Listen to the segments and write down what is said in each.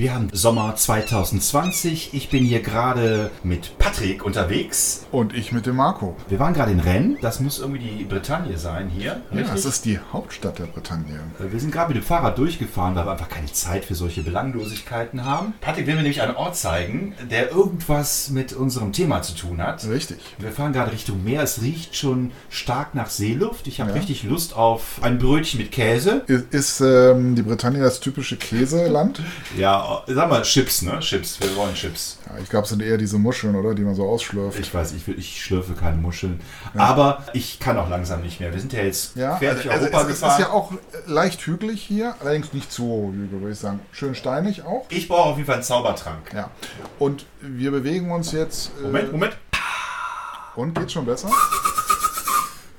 Wir haben Sommer 2020. Ich bin hier gerade mit Patrick unterwegs. Und ich mit dem Marco. Wir waren gerade in Rennes. Das muss irgendwie die Bretagne sein hier. Ja, das ist die Hauptstadt der Bretagne. Wir sind gerade mit dem Fahrrad durchgefahren, weil wir einfach keine Zeit für solche Belanglosigkeiten haben. Patrick will mir nämlich einen Ort zeigen, der irgendwas mit unserem Thema zu tun hat. Richtig. Wir fahren gerade Richtung Meer. Es riecht schon stark nach Seeluft. Ich habe ja. richtig Lust auf ein Brötchen mit Käse. Ist, ist ähm, die Bretagne das typische Käseland? ja, sag mal, Chips, ne? Chips, wir wollen Chips. Ja, ich glaube, es sind eher diese Muscheln, oder? Die man so ausschlürft. Ich weiß, ich, will, ich schlürfe keine Muscheln. Ja. Aber ich kann auch langsam nicht mehr. Wir sind ja jetzt ja, fertig also, Europa es, gefahren. Es ist ja auch leicht hügelig hier, allerdings nicht zu hügelig, würde ich sagen. Schön steinig auch. Ich brauche auf jeden Fall einen Zaubertrank. Ja. Und wir bewegen uns jetzt. Äh, Moment, Moment. Und geht's schon besser?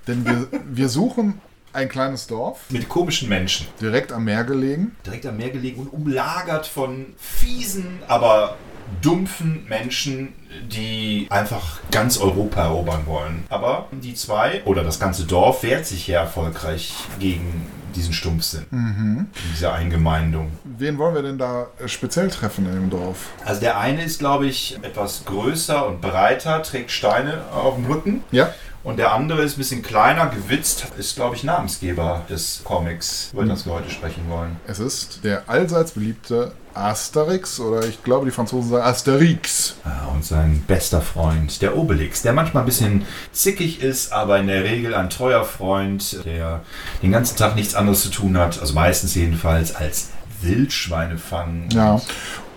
Denn wir, wir suchen ein kleines Dorf. Mit komischen Menschen. Direkt am Meer gelegen. Direkt am Meer gelegen und umlagert von fiesen, aber dumpfen Menschen, die einfach ganz Europa erobern wollen. Aber die zwei oder das ganze Dorf wehrt sich ja erfolgreich gegen diesen Stumpfsinn, mhm. diese Eingemeindung. Wen wollen wir denn da speziell treffen in dem Dorf? Also der eine ist, glaube ich, etwas größer und breiter, trägt Steine auf dem Rücken. Ja. Und der andere ist ein bisschen kleiner, gewitzt, ist, glaube ich, Namensgeber des Comics, über das wir heute sprechen wollen. Es ist der allseits beliebte Asterix oder ich glaube, die Franzosen sagen Asterix. Ah, und sein bester Freund, der Obelix, der manchmal ein bisschen zickig ist, aber in der Regel ein treuer Freund, der den ganzen Tag nichts anderes zu tun hat, also meistens jedenfalls, als Wildschweine fangen. Ja,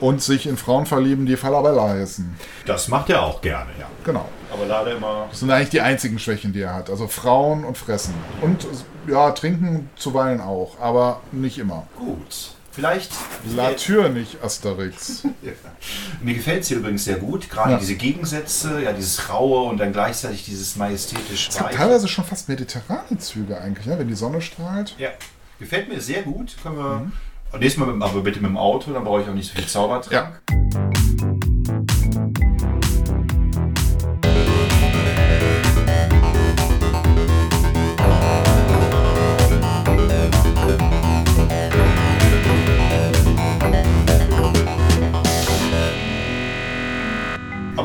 und sich in Frauen verlieben, die Falabella heißen. Das macht er auch gerne, ja. Genau. Aber leider immer. Das sind eigentlich die einzigen Schwächen, die er hat. Also Frauen und Fressen. Und ja, trinken zuweilen auch, aber nicht immer. Gut. Vielleicht. La Tür nicht Asterix. ja. Mir gefällt es hier übrigens sehr gut. Gerade ja. diese Gegensätze, ja, dieses Raue und dann gleichzeitig dieses majestätisch. Es gibt teilweise schon fast mediterrane Züge eigentlich, ne? wenn die Sonne strahlt. Ja. Gefällt mir sehr gut. Können wir. Mhm. Nächstes Mal aber bitte mit dem Auto, dann brauche ich auch nicht so viel Zaubertrank. Ja.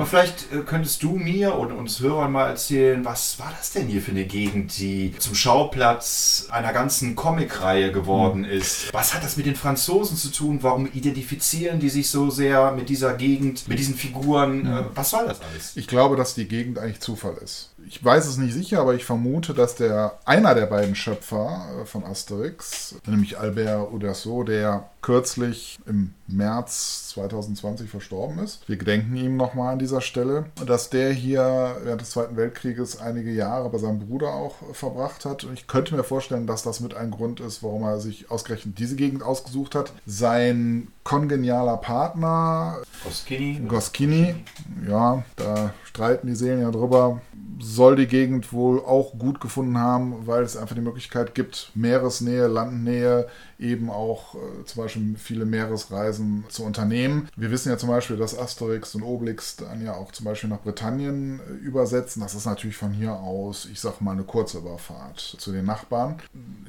Vielleicht äh, könntest du mir und uns Hörern mal erzählen, was war das denn hier für eine Gegend, die zum Schauplatz einer ganzen Comicreihe geworden hm. ist? Was hat das mit den Franzosen zu tun? Warum identifizieren die sich so sehr mit dieser Gegend, mit diesen Figuren? Ja. Äh, was soll das alles? Ich glaube, dass die Gegend eigentlich Zufall ist. Ich weiß es nicht sicher, aber ich vermute, dass der einer der beiden Schöpfer äh, von Asterix, nämlich Albert Uderso, der kürzlich im März 2020 verstorben ist. Wir gedenken ihm nochmal an dieser Stelle, dass der hier während des Zweiten Weltkrieges einige Jahre bei seinem Bruder auch verbracht hat. Und ich könnte mir vorstellen, dass das mit ein Grund ist, warum er sich ausgerechnet diese Gegend ausgesucht hat. Sein kongenialer Partner Goskini. Goskini, ja, da streiten die Seelen ja drüber, soll die Gegend wohl auch gut gefunden haben, weil es einfach die Möglichkeit gibt, Meeresnähe, Landnähe, eben auch äh, zum Beispiel viele Meeresreisen zu unternehmen. Wir wissen ja zum Beispiel, dass Asterix und Obelix dann ja auch zum Beispiel nach Britannien äh, übersetzen. Das ist natürlich von hier aus, ich sag mal, eine kurze Überfahrt zu den Nachbarn.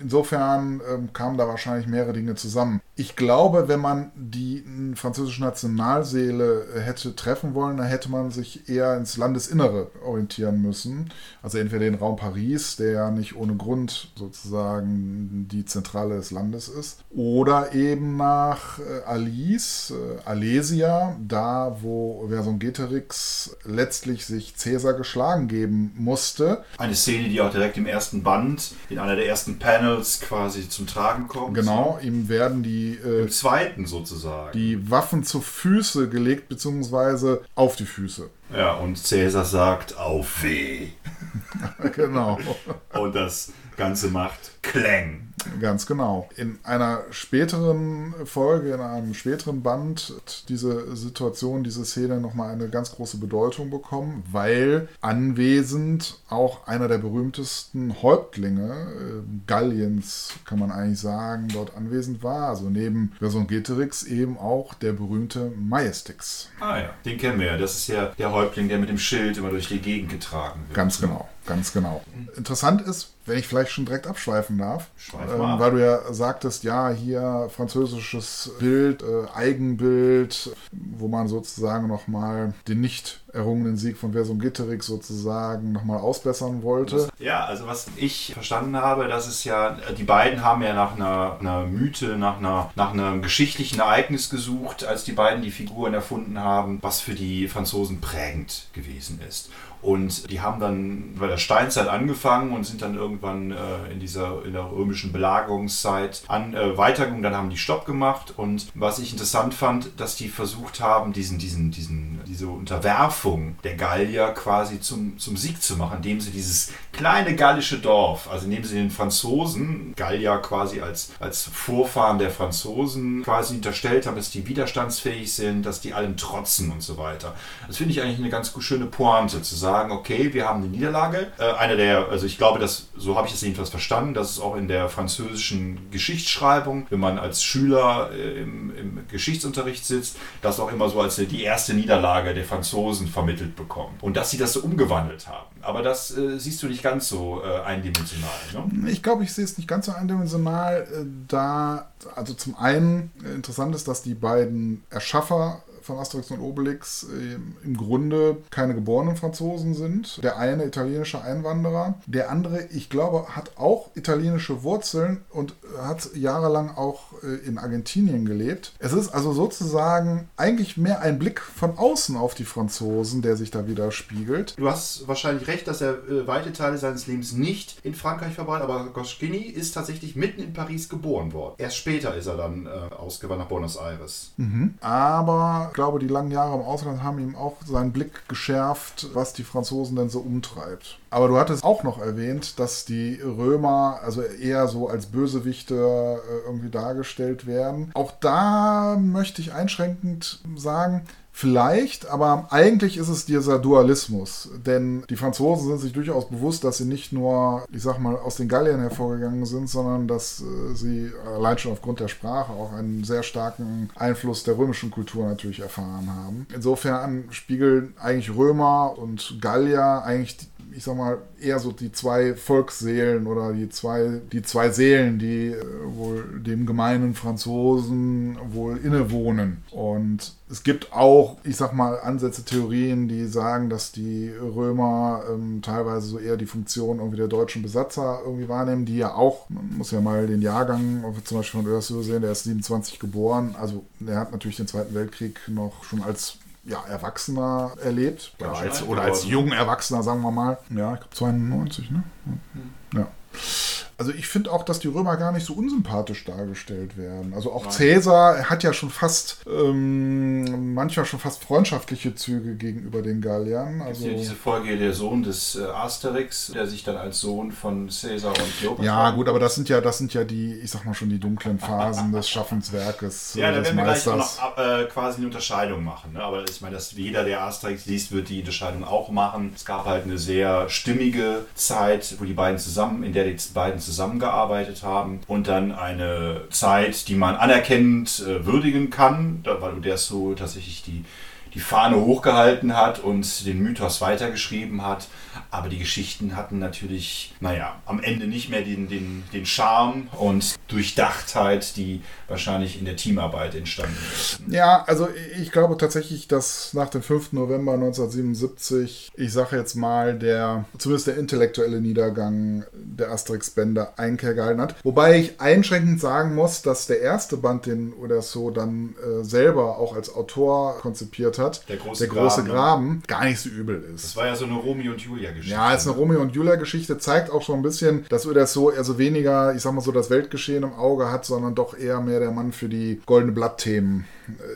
Insofern ähm, kamen da wahrscheinlich mehrere Dinge zusammen. Ich glaube, wenn man die französische Nationalseele äh, hätte treffen wollen, dann hätte man sich eher ins Landesinnere orientieren müssen. Also entweder den Raum Paris, der ja nicht ohne Grund sozusagen die Zentrale des Landes ist, ist. Oder eben nach äh, Alice, äh, Alesia, da wo Vercingetorix letztlich sich Caesar geschlagen geben musste. Eine Szene, die auch direkt im ersten Band, in einer der ersten Panels quasi zum Tragen kommt. Genau, ihm werden die... Äh, Im zweiten sozusagen. Die Waffen zu Füße gelegt, beziehungsweise auf die Füße. Ja, und Caesar sagt, auf weh. genau. und das Ganze macht Klang. Ganz genau. In einer späteren Folge, in einem späteren Band, hat diese Situation, diese Szene nochmal eine ganz große Bedeutung bekommen, weil anwesend auch einer der berühmtesten Häuptlinge äh, Galliens, kann man eigentlich sagen, dort anwesend war. Also neben Vercingetorix eben auch der berühmte Majestix. Ah ja, den kennen wir ja. Das ist ja der Häuptling, der mit dem Schild immer durch die Gegend getragen wird. Ganz genau. Ganz genau. Interessant ist, wenn ich vielleicht schon direkt abschweifen darf, Schweif ähm, weil du ja sagtest, ja, hier französisches Bild, äh, Eigenbild, wo man sozusagen nochmal den nicht errungenen Sieg von Vercingetorix sozusagen nochmal ausbessern wollte. Ja, also was ich verstanden habe, das ist ja, die beiden haben ja nach einer, einer Mythe, nach, einer, nach einem geschichtlichen Ereignis gesucht, als die beiden die Figuren erfunden haben, was für die Franzosen prägend gewesen ist. Und die haben dann bei der Steinzeit angefangen und sind dann irgendwann äh, in dieser in der römischen Belagerungszeit an, äh, weitergegangen. Dann haben die Stopp gemacht. Und was ich interessant fand, dass die versucht haben, diesen, diesen, diesen, diese Unterwerfung der Gallier quasi zum, zum Sieg zu machen, indem sie dieses kleine gallische Dorf, also indem sie den Franzosen, Gallier quasi als, als Vorfahren der Franzosen quasi unterstellt haben, dass die widerstandsfähig sind, dass die allen trotzen und so weiter. Das finde ich eigentlich eine ganz schöne Pointe, zu sagen, okay, wir haben eine Niederlage. Äh, einer der, also ich glaube, dass, so habe ich es jedenfalls verstanden, dass es auch in der französischen Geschichtsschreibung, wenn man als Schüler äh, im, im Geschichtsunterricht sitzt, das auch immer so als die erste Niederlage der Franzosen vermittelt bekommen. Und dass sie das so umgewandelt haben. Aber das äh, siehst du nicht ganz so äh, eindimensional. Ne? Ich glaube, ich sehe es nicht ganz so eindimensional, äh, da, also zum einen interessant ist, dass die beiden Erschaffer von Asterix und Obelix äh, im Grunde keine geborenen Franzosen sind. Der eine italienischer Einwanderer, der andere, ich glaube, hat auch italienische Wurzeln und hat jahrelang auch äh, in Argentinien gelebt. Es ist also sozusagen eigentlich mehr ein Blick von außen auf die Franzosen, der sich da widerspiegelt. Du hast wahrscheinlich recht, dass er äh, weite Teile seines Lebens nicht in Frankreich verbracht, aber Goscinny ist tatsächlich mitten in Paris geboren worden. Erst später ist er dann äh, ausgewandert nach Buenos Aires. Aber ich glaube, die langen Jahre im Ausland haben ihm auch seinen Blick geschärft, was die Franzosen denn so umtreibt. Aber du hattest auch noch erwähnt, dass die Römer also eher so als Bösewichte äh, irgendwie dargestellt werden. Auch da möchte ich einschränkend sagen, Vielleicht, aber eigentlich ist es dieser Dualismus. Denn die Franzosen sind sich durchaus bewusst, dass sie nicht nur, ich sag mal, aus den Galliern hervorgegangen sind, sondern dass äh, sie allein schon aufgrund der Sprache auch einen sehr starken Einfluss der römischen Kultur natürlich erfahren haben. Insofern spiegeln eigentlich Römer und Gallier eigentlich ich sag mal, eher so die zwei Volksseelen oder die zwei, die zwei Seelen, die äh, wohl dem gemeinen Franzosen wohl innewohnen. Und es gibt auch, ich sag mal, Ansätze, Theorien, die sagen, dass die Römer ähm, teilweise so eher die Funktion irgendwie der deutschen Besatzer irgendwie wahrnehmen, die ja auch, man muss ja mal den Jahrgang zum Beispiel von Oersö sehen, der ist 27 geboren, also der hat natürlich den Zweiten Weltkrieg noch schon als ja, Erwachsener erlebt. Oder als, oder als jungen Erwachsener, sagen wir mal. Ja, ich glaube 92, ne? Ja. Also ich finde auch, dass die Römer gar nicht so unsympathisch dargestellt werden. Also auch Nein. Caesar hat ja schon fast, ähm, manchmal schon fast freundschaftliche Züge gegenüber den Galliern. Also hier diese Folge der Sohn des äh, Asterix, der sich dann als Sohn von Caesar und Kleopatra. ja, gut, aber das sind ja, das sind ja die, ich sag mal schon, die dunklen Phasen des Schaffenswerkes Ja, äh, da des werden wir gleich noch äh, quasi eine Unterscheidung machen. Ne? Aber ich meine, dass jeder, der Asterix liest, wird die Unterscheidung auch machen. Es gab halt eine sehr stimmige Zeit, wo die beiden zusammen, in der die beiden zusammengearbeitet haben. Und dann eine Zeit, die man anerkennend äh, würdigen kann, weil der so tatsächlich die die Fahne hochgehalten hat und den Mythos weitergeschrieben hat. Aber die Geschichten hatten natürlich, naja, am Ende nicht mehr den, den, den Charme und Durchdachtheit, die wahrscheinlich in der Teamarbeit entstanden ist. Ja, also ich glaube tatsächlich, dass nach dem 5. November 1977, ich sage jetzt mal, der zumindest der intellektuelle Niedergang der Asterix-Bände Einkehr gehalten hat. Wobei ich einschränkend sagen muss, dass der erste Band, den oder so dann äh, selber auch als Autor konzipiert hat, Der große große Graben? Graben, gar nicht so übel Das ist. war ja so eine Romeo und Julia-Geschichte. Ja, ist eine Romeo und Julia-Geschichte, zeigt auch schon ein bisschen, dass eher so weniger, ich sag mal so, das Weltgeschehen im Auge hat, sondern doch eher mehr der Mann für die goldene Blattthemen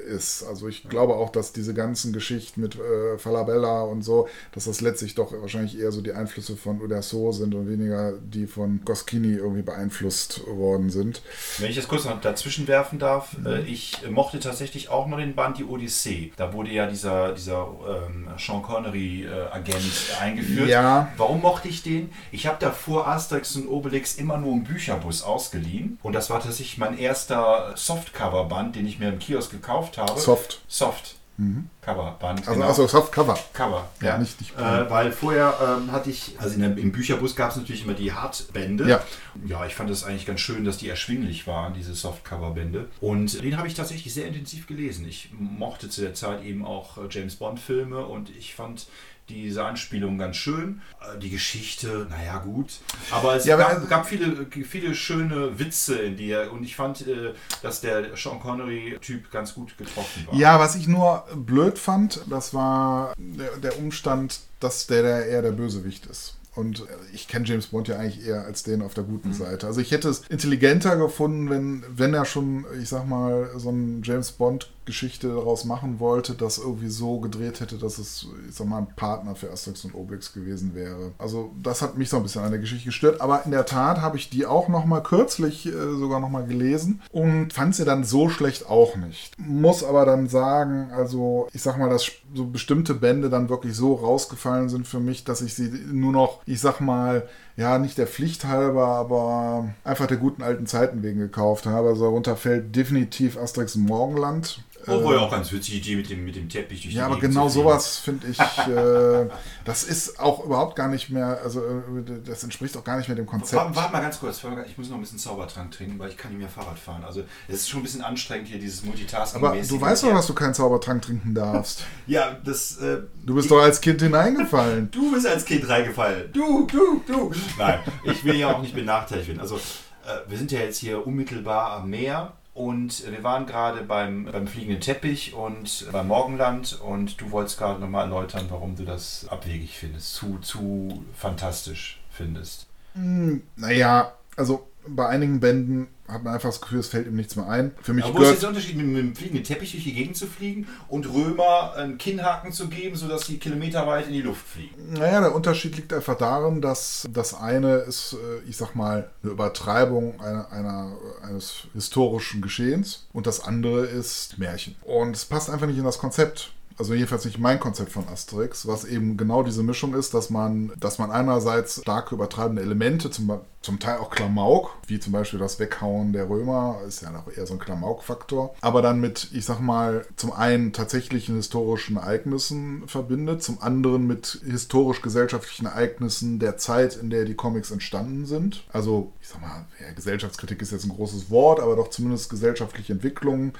ist. Also ich glaube auch, dass diese ganzen Geschichten mit äh, Falabella und so, dass das letztlich doch wahrscheinlich eher so die Einflüsse von Uderso sind und weniger die von Goschini irgendwie beeinflusst worden sind. Wenn ich das kurz noch dazwischen werfen darf, Mhm. äh, ich mochte tatsächlich auch noch den Band Die Odyssee. Da wurde ja dieser, dieser ähm, Sean Connery-Agent eingeführt. Ja. Warum mochte ich den? Ich habe davor Asterix und Obelix immer nur im Bücherbus ausgeliehen. Und das war tatsächlich mein erster Softcover-Band, den ich mir im Kiosk gekauft habe. Soft. Soft. Mhm. Coverband. Also, genau. also Softcover. Cover, ja. ja. Nicht, nicht äh, weil vorher ähm, hatte ich, also der, im Bücherbus gab es natürlich immer die Hardbände. Ja. Ja, ich fand es eigentlich ganz schön, dass die erschwinglich waren, diese Softcover-Bände. Und den habe ich tatsächlich sehr intensiv gelesen. Ich mochte zu der Zeit eben auch äh, James Bond-Filme und ich fand diese Anspielung ganz schön. Äh, die Geschichte, naja, gut. Aber es ja, gab, aber, gab, viele, viele schöne Witze in dir und ich fand, äh, dass der Sean Connery-Typ ganz gut getroffen war. Ja, was ich nur blöd fand, das war der, der Umstand, dass der, der eher der Bösewicht ist. Und ich kenne James Bond ja eigentlich eher als den auf der guten mhm. Seite. Also ich hätte es intelligenter gefunden, wenn, wenn er schon, ich sag mal, so ein James Bond Geschichte daraus machen wollte, das irgendwie so gedreht hätte, dass es, ich sag mal, ein Partner für Asterix und Obelix gewesen wäre. Also das hat mich so ein bisschen an der Geschichte gestört, aber in der Tat habe ich die auch noch mal kürzlich äh, sogar noch mal gelesen und fand sie dann so schlecht auch nicht. Muss aber dann sagen, also ich sag mal, dass so bestimmte Bände dann wirklich so rausgefallen sind für mich, dass ich sie nur noch, ich sag mal, ja, nicht der Pflicht halber, aber einfach der guten alten Zeiten wegen gekauft habe. Also darunter fällt definitiv Asterix Morgenland. Oh, war ja auch ganz witzig, Idee mit dem, mit dem Teppich durch Ja, aber genau sowas finde ich, äh, das ist auch überhaupt gar nicht mehr, also äh, das entspricht auch gar nicht mehr dem Konzept. Warte, warte mal ganz kurz, ich muss noch ein bisschen Zaubertrank trinken, weil ich kann nicht mehr Fahrrad fahren. Also es ist schon ein bisschen anstrengend hier, dieses Multitasking. Aber du weißt doch, dass du keinen Zaubertrank trinken darfst. ja, das... Äh, du bist doch als Kind hineingefallen. du bist als Kind reingefallen. Du, du, du. Nein, ich will ja auch nicht benachteiligt werden. Also äh, wir sind ja jetzt hier unmittelbar am Meer und wir waren gerade beim, beim fliegenden Teppich und beim Morgenland und du wolltest gerade nochmal erläutern, warum du das abwegig findest, zu, zu fantastisch findest. Hm, naja, also bei einigen Bänden hat man einfach das Gefühl, es fällt ihm nichts mehr ein. Für mich Aber wo ist jetzt der Unterschied, mit, mit dem fliegenden Teppich durch die Gegend zu fliegen und Römer einen Kinnhaken zu geben, sodass sie kilometerweit in die Luft fliegen? Naja, der Unterschied liegt einfach darin, dass das eine ist, äh, ich sag mal, eine Übertreibung einer, einer, eines historischen Geschehens und das andere ist Märchen. Und es passt einfach nicht in das Konzept also jedenfalls nicht mein Konzept von Asterix, was eben genau diese Mischung ist, dass man, dass man einerseits starke übertreibende Elemente, zum, zum Teil auch Klamauk, wie zum Beispiel das Weghauen der Römer, ist ja noch eher so ein Klamauk-Faktor, aber dann mit, ich sag mal, zum einen tatsächlichen historischen Ereignissen verbindet, zum anderen mit historisch-gesellschaftlichen Ereignissen der Zeit, in der die Comics entstanden sind. Also, ich sag mal, ja, Gesellschaftskritik ist jetzt ein großes Wort, aber doch zumindest gesellschaftliche Entwicklungen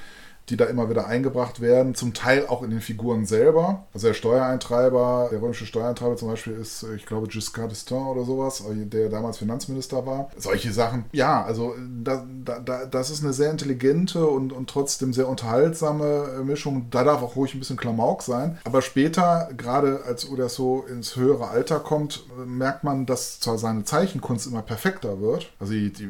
die da immer wieder eingebracht werden, zum Teil auch in den Figuren selber. Also der Steuereintreiber, der römische Steuereintreiber zum Beispiel ist, ich glaube, Giscard d'Estaing oder sowas, der damals Finanzminister war. Solche Sachen. Ja, also da, da, das ist eine sehr intelligente und, und trotzdem sehr unterhaltsame Mischung. Da darf auch ruhig ein bisschen Klamauk sein. Aber später, gerade als Uderso ins höhere Alter kommt, merkt man, dass zwar seine Zeichenkunst immer perfekter wird. Also die, die,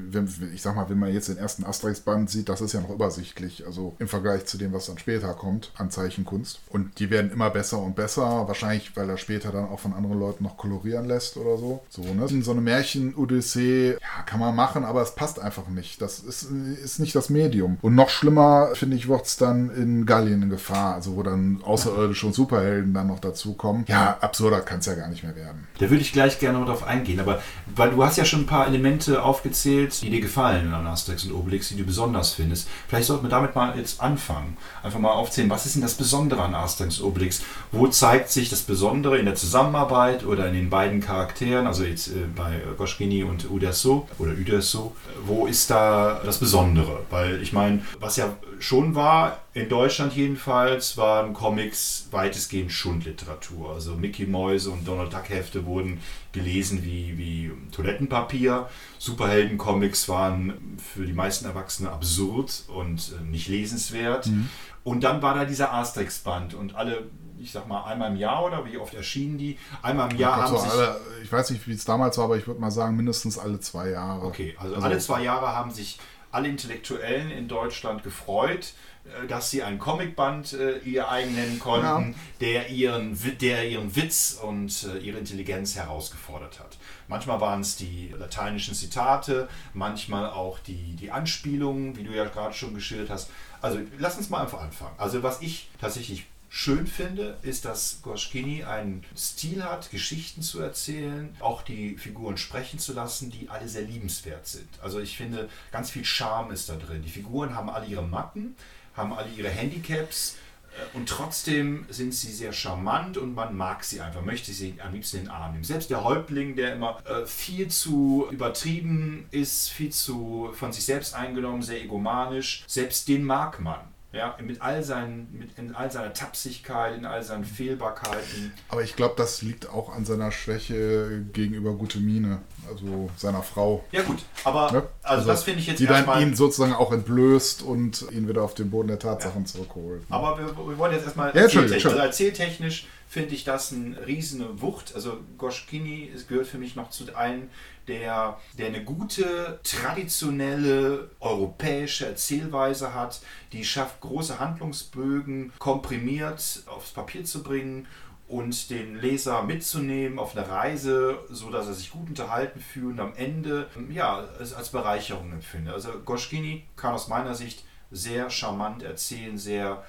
ich sag mal, wenn man jetzt den ersten Asterix-Band sieht, das ist ja noch übersichtlich. Also im Vergleich Vergleich zu dem, was dann später kommt an Zeichenkunst. Und die werden immer besser und besser, wahrscheinlich, weil er später dann auch von anderen Leuten noch kolorieren lässt oder so. So, ne? So eine Märchen-Odyssee, ja, kann man machen, aber es passt einfach nicht. Das ist, ist nicht das Medium. Und noch schlimmer, finde ich, wird es dann in Gallien in Gefahr, also wo dann Außerirdische und Superhelden dann noch dazukommen. Ja, absurder kann es ja gar nicht mehr werden. Da würde ich gleich gerne noch drauf eingehen, aber weil du hast ja schon ein paar Elemente aufgezählt, die dir gefallen an Asterix und Obelix, die du besonders findest. Vielleicht sollten wir damit mal jetzt anfangen anfangen. Einfach mal aufzählen, was ist denn das Besondere an Asterix Obelix? Wo zeigt sich das Besondere in der Zusammenarbeit oder in den beiden Charakteren, also jetzt äh, bei Goschkini und Uderso oder Uderso? Wo ist da das Besondere? Weil ich meine, was ja schon war, in Deutschland jedenfalls, waren Comics weitestgehend Schundliteratur. Also Mickey Mäuse und Donald Duck Hefte wurden gelesen wie, wie Toilettenpapier. Superhelden-Comics waren für die meisten Erwachsene absurd und äh, nicht lesenswert. Mhm. Und dann war da dieser Asterix-Band und alle ich sag mal, einmal im Jahr oder wie oft erschienen die? Einmal im Jahr haben so sich. Alle, ich weiß nicht, wie es damals war, aber ich würde mal sagen, mindestens alle zwei Jahre. Okay, also, also alle zwei Jahre haben sich alle Intellektuellen in Deutschland gefreut, äh, dass sie ein Comicband äh, ihr eigen nennen konnten, ja. der, ihren, der ihren Witz und äh, ihre Intelligenz herausgefordert hat. Manchmal waren es die lateinischen Zitate, manchmal auch die, die Anspielungen, wie du ja gerade schon geschildert hast. Also lass uns mal einfach anfangen. Also was ich tatsächlich schön finde, ist, dass Goschkini einen Stil hat, Geschichten zu erzählen, auch die Figuren sprechen zu lassen, die alle sehr liebenswert sind. Also ich finde, ganz viel Charme ist da drin. Die Figuren haben alle ihre Macken, haben alle ihre Handicaps, Äh, und trotzdem sind sie sehr charmant und man mag sie einfach, möchte sie am liebsten in den Arm nehmen. Selbst der Häuptling, der immer äh, viel zu übertrieben ist, viel zu von sich selbst eingenommen, sehr egomanisch, selbst den mag man. Ja, mit all seinen, mit in all seiner Tapsigkeit, in all seinen Fehlbarkeiten. Aber ich glaube, das liegt auch an seiner Schwäche gegenüber Gute Mine, also seiner Frau. Ja gut, aber Ne? also, das finde ich jetzt Die dann ihn sozusagen auch entblößt und ihn wieder auf den Boden der Tatsachen Ja. zurückholt. Aber wir, wir wollen jetzt erstmal Ja, erzähltechnisch. Also erzähltechnisch finde ich das eine riesige Wucht. Also Goschkini gehört für mich noch zu einem, der, der eine gute, traditionelle europäische Erzählweise hat, die schafft, große Handlungsbögen komprimiert aufs Papier zu bringen und den Leser mitzunehmen auf eine Reise, so dass er sich gut unterhalten fühlt und am Ende ja, als Bereicherung empfindet. Also Goschkini kann aus meiner Sicht sehr charmant erzählen, sehr,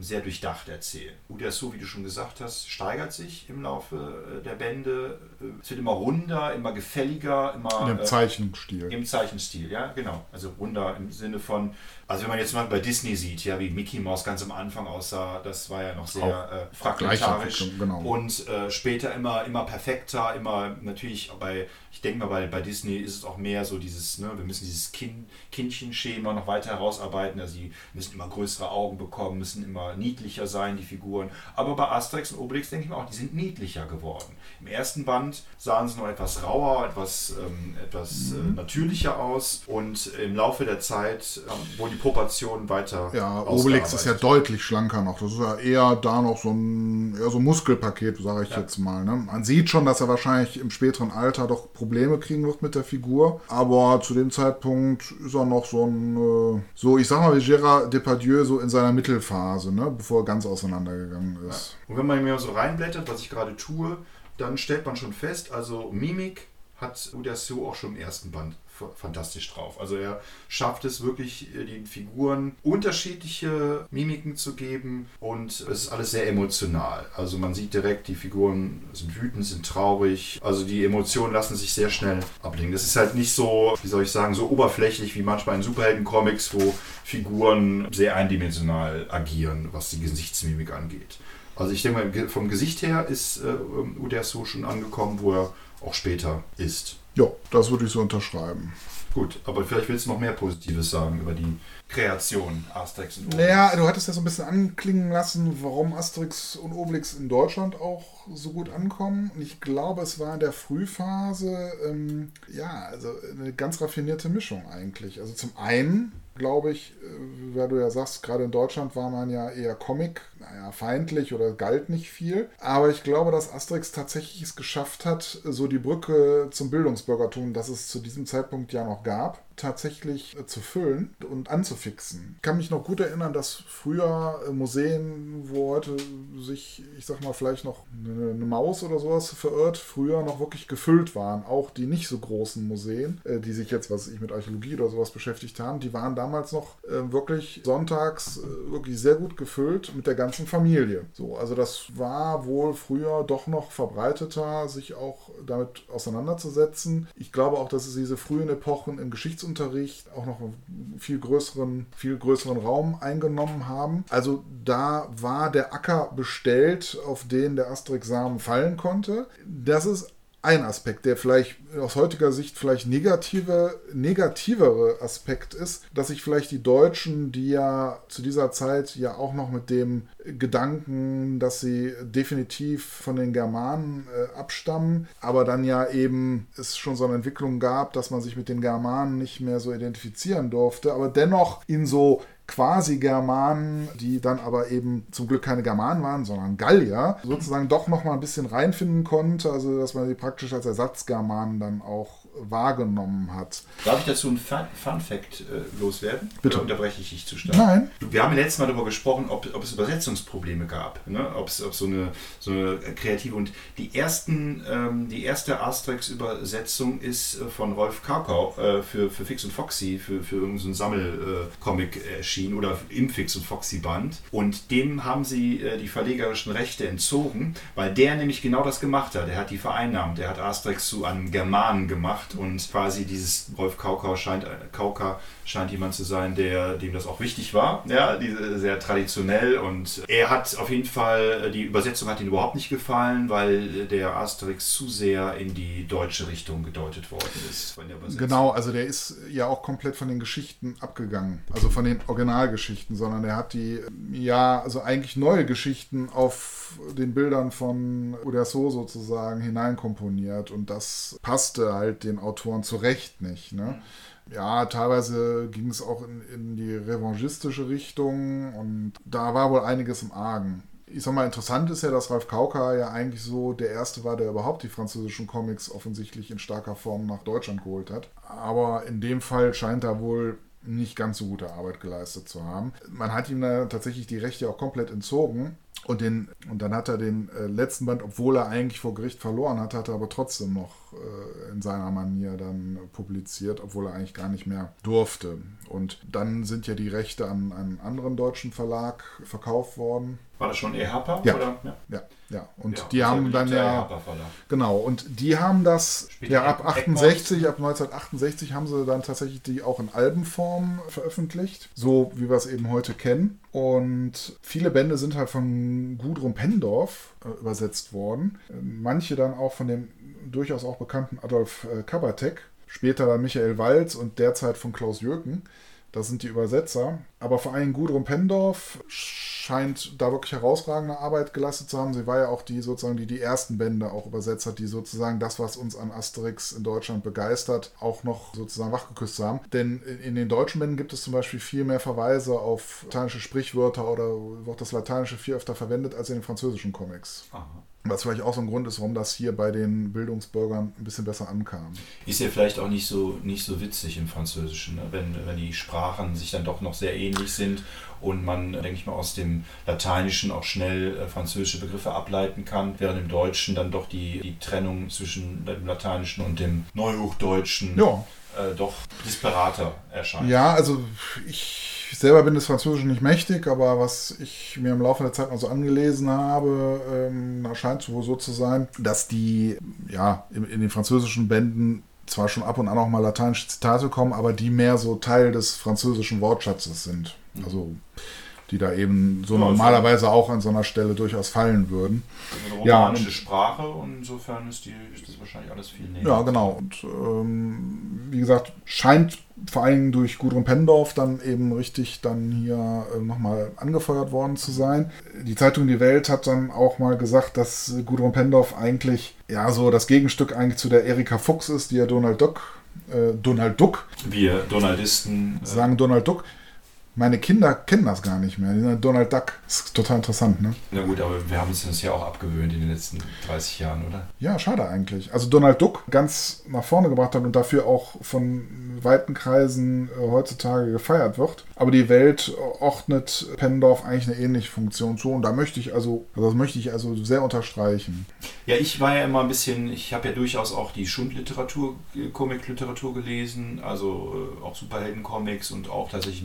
sehr durchdacht erzählen. Uderso, wie du schon gesagt hast, steigert sich im Laufe äh, der Bände. Äh, Es wird immer runder, immer gefälliger, immer In dem äh, Zeichenstil. im Zeichenstil, ja, genau. Also runder im Sinne von, also wenn man jetzt mal bei Disney sieht, ja, wie Mickey Mouse ganz am Anfang aussah, das war ja noch sehr äh, fragmentarisch genau. und äh, später immer, immer perfekter, immer natürlich bei, ich denke mal, bei, bei Disney ist es auch mehr so dieses, ne, wir müssen dieses kind, Kindchenschema noch weiter herausarbeiten, also die müssen immer größere Augen bekommen, müssen immer niedlicher sein, die Figuren. Aber bei Asterix und Obelix denke ich mir auch, die sind niedlicher geworden. Im ersten Band sahen sie noch etwas rauer, etwas, ähm, etwas Mhm. äh, natürlicher aus und im Laufe der Zeit ähm, wurden die Proportionen weiter Ja, Obelix ist ja deutlich schlanker noch. Das ist ja eher da noch so ein, eher so ein Muskelpaket, sage ich Ja. jetzt mal. Ne? Man sieht schon, dass er wahrscheinlich im späteren Alter doch Probleme kriegen wird mit der Figur. Aber zu dem Zeitpunkt ist er noch so ein, äh, so ich sag mal wie Gérard Depardieu so in seiner Mittelphase, ne? bevor er ganz auseinandergegangen ist. Und wenn man mir so reinblättert, was ich gerade tue, dann stellt man schon fest, also Mimik hat Uderso auch schon im ersten Band fantastisch drauf. Also er schafft es wirklich, äh, den Figuren unterschiedliche Mimiken zu geben und es ist alles sehr emotional. Also man sieht direkt, die Figuren sind wütend, sind traurig. Also die Emotionen lassen sich sehr schnell ablegen. Das ist halt nicht so, wie soll ich sagen, so oberflächlich wie manchmal in Superhelden-Comics, wo Figuren sehr eindimensional agieren, was die Gesichtsmimik angeht. Also ich denke mal, vom Gesicht her ist äh, ähm, Uderso schon angekommen, wo er auch später ist. Ja, das würde ich so unterschreiben. Gut, aber vielleicht willst du noch mehr Positives sagen über die Kreation Asterix und Obelix. Naja, du hattest ja so ein bisschen anklingen lassen, warum Asterix und Obelix in Deutschland auch so gut ankommen. Und ich glaube, es war in der Frühphase, ähm, ja, also eine ganz raffinierte Mischung eigentlich. Also zum einen glaube ich, äh, weil du ja sagst, gerade in Deutschland war man ja eher Comic, naja, feindlich oder galt nicht viel. Aber ich glaube, dass Asterix tatsächlich es geschafft hat, so die Brücke zum Bildungsbürgertum, das es zu diesem Zeitpunkt ja noch gab, tatsächlich äh, zu füllen und anzufixen. Ich kann mich noch gut erinnern, dass früher äh, Museen, wo heute sich, ich sag mal, vielleicht noch eine, Maus oder sowas verirrt, früher noch wirklich gefüllt waren. Auch die nicht so großen Museen, äh, die sich jetzt, was ich, mit Archäologie oder sowas beschäftigt haben, die waren damals noch wirklich sonntags wirklich sehr gut gefüllt mit der ganzen Familie. So, also das war wohl früher doch noch verbreiteter, sich auch damit auseinanderzusetzen. Ich glaube auch, dass es diese frühen Epochen im Geschichtsunterricht auch noch einen viel größeren, viel größeren Raum eingenommen haben. Also da war der Acker bestellt, auf den der Asterix-Samen fallen konnte. Das ist ein Aspekt, der vielleicht aus heutiger Sicht vielleicht negative, negativere Aspekt ist, dass sich vielleicht die Deutschen, die ja zu dieser Zeit ja auch noch mit dem Gedanken, dass sie definitiv von den Germanen äh, abstammen, aber dann ja eben es schon so eine Entwicklung gab, dass man sich mit den Germanen nicht mehr so identifizieren durfte, aber dennoch in so quasi Germanen, die dann aber eben zum Glück keine Germanen waren, sondern Gallier, sozusagen doch noch mal ein bisschen reinfinden konnte, also dass man sie praktisch als Ersatzgermanen dann auch wahrgenommen hat. Darf ich dazu einen Fun, Fun Fact äh, loswerden? Bitte. Oder unterbreche ich dich zu stark? Nein. Wir haben letztes Mal darüber gesprochen, ob, ob es Übersetzungsprobleme gab, ne? ob es ob so, eine, so eine kreative und die ersten, ähm, die erste Asterix-Übersetzung ist äh, von Rolf Karkau äh, für, für Fix und Foxy, für, für irgendeinen Sammelcomic äh, erschienen oder im Fix und Foxy Band und dem haben sie äh, die verlegerischen Rechte entzogen, weil der nämlich genau das gemacht hat. Er hat die vereinnahmt, er hat Asterix zu einem Germanen gemacht gemacht. Und quasi dieses Rolf Kauka scheint, Kauka scheint jemand zu sein, der, dem das auch wichtig war. Ja, diese, sehr traditionell und er hat auf jeden Fall, die Übersetzung hat ihm überhaupt nicht gefallen, weil der Asterix zu sehr in die deutsche Richtung gedeutet worden ist. Genau, also der ist ja auch komplett von den Geschichten abgegangen, also von den Originalgeschichten, sondern er hat die, ja, also eigentlich neue Geschichten auf den Bildern von Uderso sozusagen hineinkomponiert und das passte halt den Autoren zurecht nicht. Ne? Ja, teilweise ging es auch in, in die revanchistische Richtung und da war wohl einiges im Argen ich sag mal, interessant ist ja, dass Ralf Kauka ja eigentlich so der Erste war, der überhaupt die französischen Comics offensichtlich in starker Form nach Deutschland geholt hat. Aber in dem Fall scheint er wohl nicht ganz so gute Arbeit geleistet zu haben. Man hat ihm da tatsächlich die Rechte auch komplett entzogen. Und, den, und dann hat er den äh, letzten Band, obwohl er eigentlich vor Gericht verloren hat, hat er aber trotzdem noch äh, in seiner Manier dann publiziert, obwohl er eigentlich gar nicht mehr durfte. Und dann sind ja die Rechte an einen anderen deutschen Verlag verkauft worden. War das schon EHPA? Ja. Oder? ja. ja. Ja, und ja, die haben dann ja. Genau, und die haben das Später ja ab 68, ab 1968 haben sie dann tatsächlich die auch in Albenform veröffentlicht, so wie wir es eben heute kennen. Und viele Bände sind halt von Gudrun Pendorf äh, übersetzt worden. Manche dann auch von dem durchaus auch bekannten Adolf äh, Kabatek, später dann Michael Walz und derzeit von Klaus Jürgen. Das sind die Übersetzer. Aber vor allem Gudrun Pendorf scheint da wirklich herausragende Arbeit geleistet zu haben. Sie war ja auch die sozusagen, die die ersten Bände auch übersetzt hat, die sozusagen das, was uns an Asterix in Deutschland begeistert, auch noch sozusagen wachgeküsst haben. Denn in den deutschen Bänden gibt es zum Beispiel viel mehr Verweise auf lateinische Sprichwörter oder wird das Lateinische viel öfter verwendet als in den französischen Comics. Aha. Was vielleicht auch so ein Grund ist, warum das hier bei den Bildungsbürgern ein bisschen besser ankam. Ist ja vielleicht auch nicht so, nicht so witzig im Französischen, ne? wenn, wenn die Sprachen sich dann doch noch sehr ähnlich sind und man, denke ich mal, aus dem Lateinischen auch schnell äh, französische Begriffe ableiten kann, während im Deutschen dann doch die, die Trennung zwischen dem Lateinischen und dem Neuhochdeutschen ja. äh, doch disparater erscheint. Ja, also ich ich selber bin des Französischen nicht mächtig, aber was ich mir im Laufe der Zeit mal so angelesen habe, ähm, scheint es wohl so zu sein, dass die ja in, in den französischen Bänden zwar schon ab und an auch mal lateinische Zitate kommen, aber die mehr so Teil des französischen Wortschatzes sind. Also die da eben so ja, normalerweise auch an so einer Stelle durchaus fallen würden. Eine romanische ja, Sprache und insofern ist, die, ist das wahrscheinlich alles viel näher. Ja, genau. Und ähm, wie gesagt, scheint vor allem durch Gudrun Pendorf dann eben richtig dann hier äh, nochmal angefeuert worden zu sein. Die Zeitung Die Welt hat dann auch mal gesagt, dass Gudrun Pendorf eigentlich ja so das Gegenstück eigentlich zu der Erika Fuchs ist, die ja Donald Duck äh, Donald Duck. Wir Donaldisten. Äh, sagen Donald Duck. Meine Kinder kennen das gar nicht mehr. Donald Duck ist total interessant, ne? Na gut, aber wir haben uns das ja auch abgewöhnt in den letzten 30 Jahren, oder? Ja, schade eigentlich. Also Donald Duck ganz nach vorne gebracht hat und dafür auch von weiten Kreisen äh, heutzutage gefeiert wird. Aber die Welt ordnet Pendorf eigentlich eine ähnliche Funktion zu und da möchte ich also, also das möchte ich also sehr unterstreichen. Ja, ich war ja immer ein bisschen, ich habe ja durchaus auch die Schundliteratur, Comic-Literatur gelesen, also äh, auch Superhelden-Comics und auch tatsächlich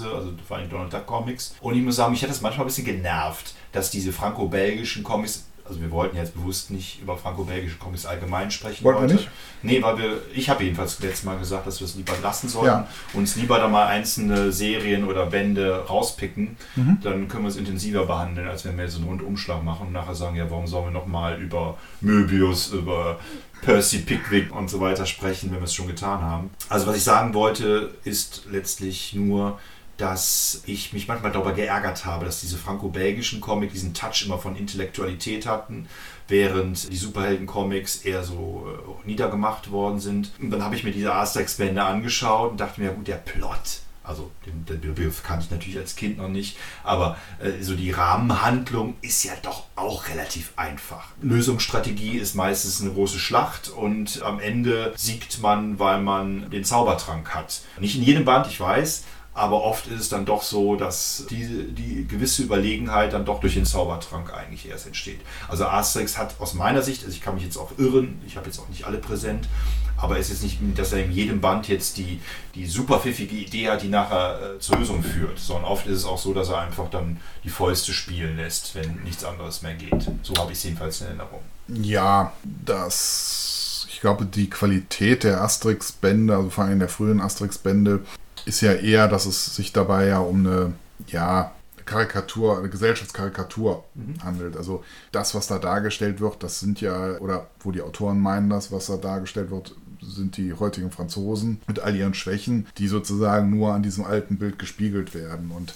Mickey-Mäuse, also vor allem Donald Duck-Comics. Und ich muss sagen, mich hat das manchmal ein bisschen genervt, dass diese franco-belgischen Comics also wir wollten jetzt bewusst nicht über franco-belgische Comics allgemein sprechen. Wollten wir nicht? Nee, weil wir, ich habe jedenfalls letztes Mal gesagt, dass wir es lieber lassen sollten, ja. uns lieber da mal einzelne Serien oder Bände rauspicken, mhm. dann können wir es intensiver behandeln, als wenn wir jetzt einen Rundumschlag machen und nachher sagen, ja, warum sollen wir nochmal über Möbius, über Percy Pickwick und so weiter sprechen, wenn wir es schon getan haben. Also was ich sagen wollte, ist letztlich nur, dass ich mich manchmal darüber geärgert habe, dass diese franco-belgischen Comics diesen Touch immer von Intellektualität hatten, während die Superhelden-Comics eher so äh, niedergemacht worden sind. Und dann habe ich mir diese Asterix-Bände angeschaut und dachte mir, ja gut, der Plot, also den, den Begriff kannte ich natürlich als Kind noch nicht, aber äh, so die Rahmenhandlung ist ja doch auch relativ einfach. Lösungsstrategie ist meistens eine große Schlacht und am Ende siegt man, weil man den Zaubertrank hat. Nicht in jedem Band, ich weiß, aber oft ist es dann doch so, dass die, die gewisse Überlegenheit dann doch durch den Zaubertrank eigentlich erst entsteht. Also Asterix hat aus meiner Sicht, also ich kann mich jetzt auch irren, ich habe jetzt auch nicht alle präsent, aber es ist jetzt nicht, dass er in jedem Band jetzt die, die super pfiffige Idee hat, die nachher äh, zur Lösung führt, sondern oft ist es auch so, dass er einfach dann die Fäuste spielen lässt, wenn nichts anderes mehr geht. So habe ich es jedenfalls in Erinnerung. Ja, das ich glaube, die Qualität der Asterix-Bände, also vor allem der frühen Asterix-Bände, ist ja eher, dass es sich dabei ja um eine, ja, Karikatur, eine Gesellschaftskarikatur mhm. handelt. Also das, was da dargestellt wird, das sind ja, oder wo die Autoren meinen das, was da dargestellt wird, sind die heutigen Franzosen mit all ihren Schwächen, die sozusagen nur an diesem alten Bild gespiegelt werden. Und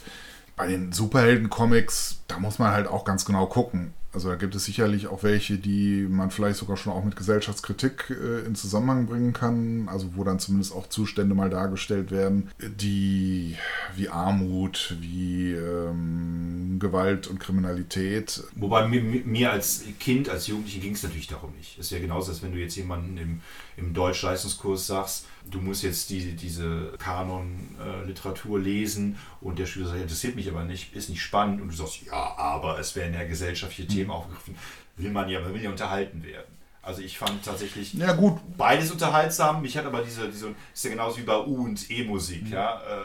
bei den Superhelden-Comics, da muss man halt auch ganz genau gucken. Also da gibt es sicherlich auch welche, die man vielleicht sogar schon auch mit Gesellschaftskritik äh, in Zusammenhang bringen kann, also wo dann zumindest auch Zustände mal dargestellt werden, die wie Armut, wie ähm, Gewalt und Kriminalität. Wobei mir, mir als Kind, als Jugendliche ging es natürlich darum nicht. Es ja genauso, als wenn du jetzt jemanden im, im Deutschleistungskurs sagst, du musst jetzt die, diese Kanon-Literatur lesen und der Schüler sagt, interessiert mich aber nicht, ist nicht spannend und du sagst, ja, aber es werden ja gesellschaftliche Themen mhm. aufgegriffen, will man ja, man will ja unterhalten werden. Also ich fand tatsächlich ja, gut. beides unterhaltsam. Mich hat aber diese, diese ist ja genauso wie bei U und E-Musik. Mhm. Ja. Äh,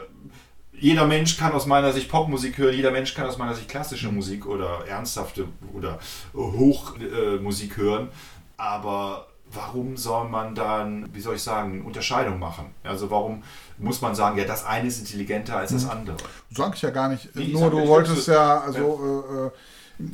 jeder Mensch kann aus meiner Sicht Popmusik hören, jeder Mensch kann aus meiner Sicht klassische mhm. Musik oder ernsthafte oder Hochmusik äh, hören. Aber warum soll man dann, wie soll ich sagen, Unterscheidung machen? Also warum muss man sagen, ja, das eine ist intelligenter als das hm. andere? Sag ich ja gar nicht. Nee, Nur du wolltest ja, also ja. Äh, äh,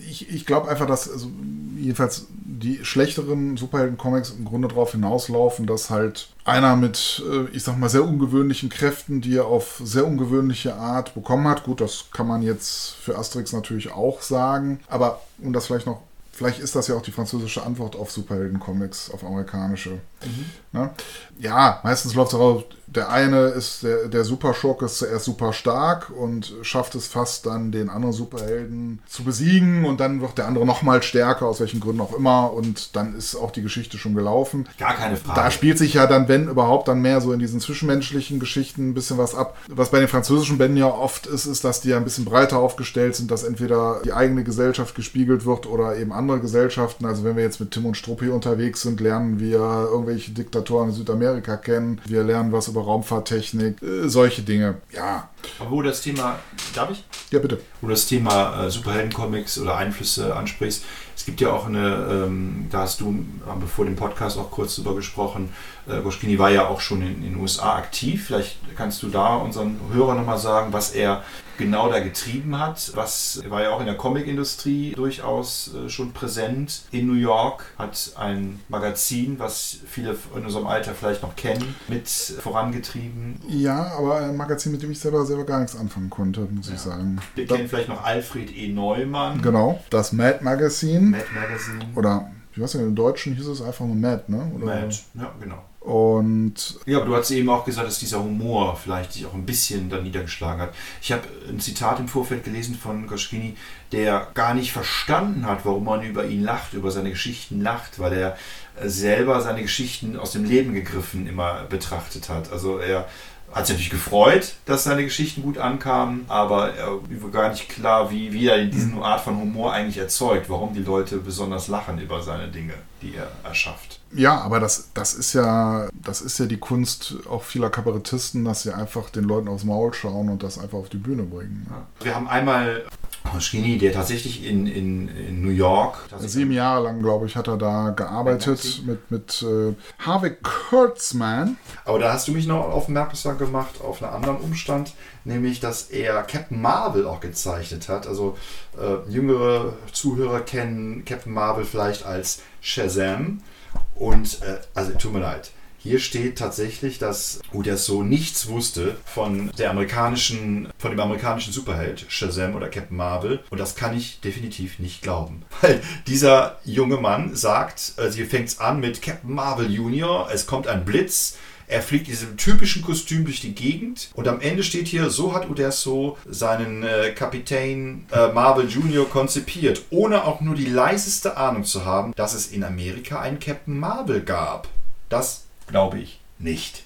ich, ich glaube einfach, dass also, jedenfalls die schlechteren Superhelden-Comics im Grunde darauf hinauslaufen, dass halt einer mit, äh, ich sag mal, sehr ungewöhnlichen Kräften, die er auf sehr ungewöhnliche Art bekommen hat. Gut, das kann man jetzt für Asterix natürlich auch sagen. Aber um das vielleicht noch Vielleicht ist das ja auch die französische Antwort auf Superhelden-Comics, auf amerikanische. Mhm. Ne? Ja, meistens läuft es darauf, der eine ist, der, der Superschurke ist zuerst super stark und schafft es fast dann, den anderen Superhelden zu besiegen und dann wird der andere nochmal stärker, aus welchen Gründen auch immer und dann ist auch die Geschichte schon gelaufen. Gar keine Frage. Da spielt sich ja dann, wenn überhaupt, dann mehr so in diesen zwischenmenschlichen Geschichten ein bisschen was ab. Was bei den französischen Bänden ja oft ist, ist, dass die ja ein bisschen breiter aufgestellt sind, dass entweder die eigene Gesellschaft gespiegelt wird oder eben andere Gesellschaften. Also wenn wir jetzt mit Tim und Struppi unterwegs sind, lernen wir irgendwelche Diktatoren in Südamerika kennen. Wir lernen was über Raumfahrttechnik, äh, solche Dinge. Ja. Aber wo das Thema, darf ich? Ja, bitte. Wo das Thema äh, Superhelden-Comics oder Einflüsse ansprichst, es gibt ja auch eine, ähm, da hast du, haben wir vor dem Podcast auch kurz drüber gesprochen, äh, Goschkini war ja auch schon in, in den USA aktiv. Vielleicht kannst du da unseren Hörern nochmal sagen, was er genau da getrieben hat. Was er war ja auch in der Comicindustrie durchaus äh, schon präsent. In New York hat ein Magazin, was viele in unserem Alter vielleicht noch kennen, mit vorangetrieben. Ja, aber ein Magazin, mit dem ich selber selber gar nichts anfangen konnte, muss ja. ich sagen. Wir da kennen vielleicht noch Alfred E. Neumann. Genau, das Mad Magazine. Mad Magazine. Oder ich weiß nicht, im Deutschen hieß es einfach nur Mad, ne? Oder? Mad, ja, genau. Und ja, aber du hast eben auch gesagt, dass dieser Humor vielleicht sich auch ein bisschen dann niedergeschlagen hat. Ich habe ein Zitat im Vorfeld gelesen von Goschkini, der gar nicht verstanden hat, warum man über ihn lacht, über seine Geschichten lacht, weil er selber seine Geschichten aus dem Leben gegriffen immer betrachtet hat. Also er hat sich natürlich gefreut, dass seine Geschichten gut ankamen, aber er war gar nicht klar, wie, wie er diese Art von Humor eigentlich erzeugt, warum die Leute besonders lachen über seine Dinge, die er erschafft. Ja, aber das, das ist ja, das ist ja die Kunst auch vieler Kabarettisten, dass sie einfach den Leuten aufs Maul schauen und das einfach auf die Bühne bringen. Ja. Wir haben einmal Hoschkini, der tatsächlich in, in, in New York. Sieben Jahre lang, glaube ich, hat er da gearbeitet mit, mit äh, Harvey Kurtzman. Aber da hast du mich noch aufmerksam gemacht auf einen anderen Umstand, nämlich, dass er Captain Marvel auch gezeichnet hat. Also äh, jüngere Zuhörer kennen Captain Marvel vielleicht als Shazam. Und, äh, also tut mir leid, hier steht tatsächlich, dass so nichts wusste von der amerikanischen, von dem amerikanischen Superheld Shazam oder Captain Marvel. Und das kann ich definitiv nicht glauben. Weil dieser junge Mann sagt, also hier fängt es an mit Captain Marvel Junior, es kommt ein Blitz, er fliegt in diesem typischen Kostüm durch die Gegend und am Ende steht hier, so hat Uderso seinen äh, Kapitän äh, Marvel Jr. konzipiert, ohne auch nur die leiseste Ahnung zu haben, dass es in Amerika einen Captain Marvel gab. Das glaube ich nicht.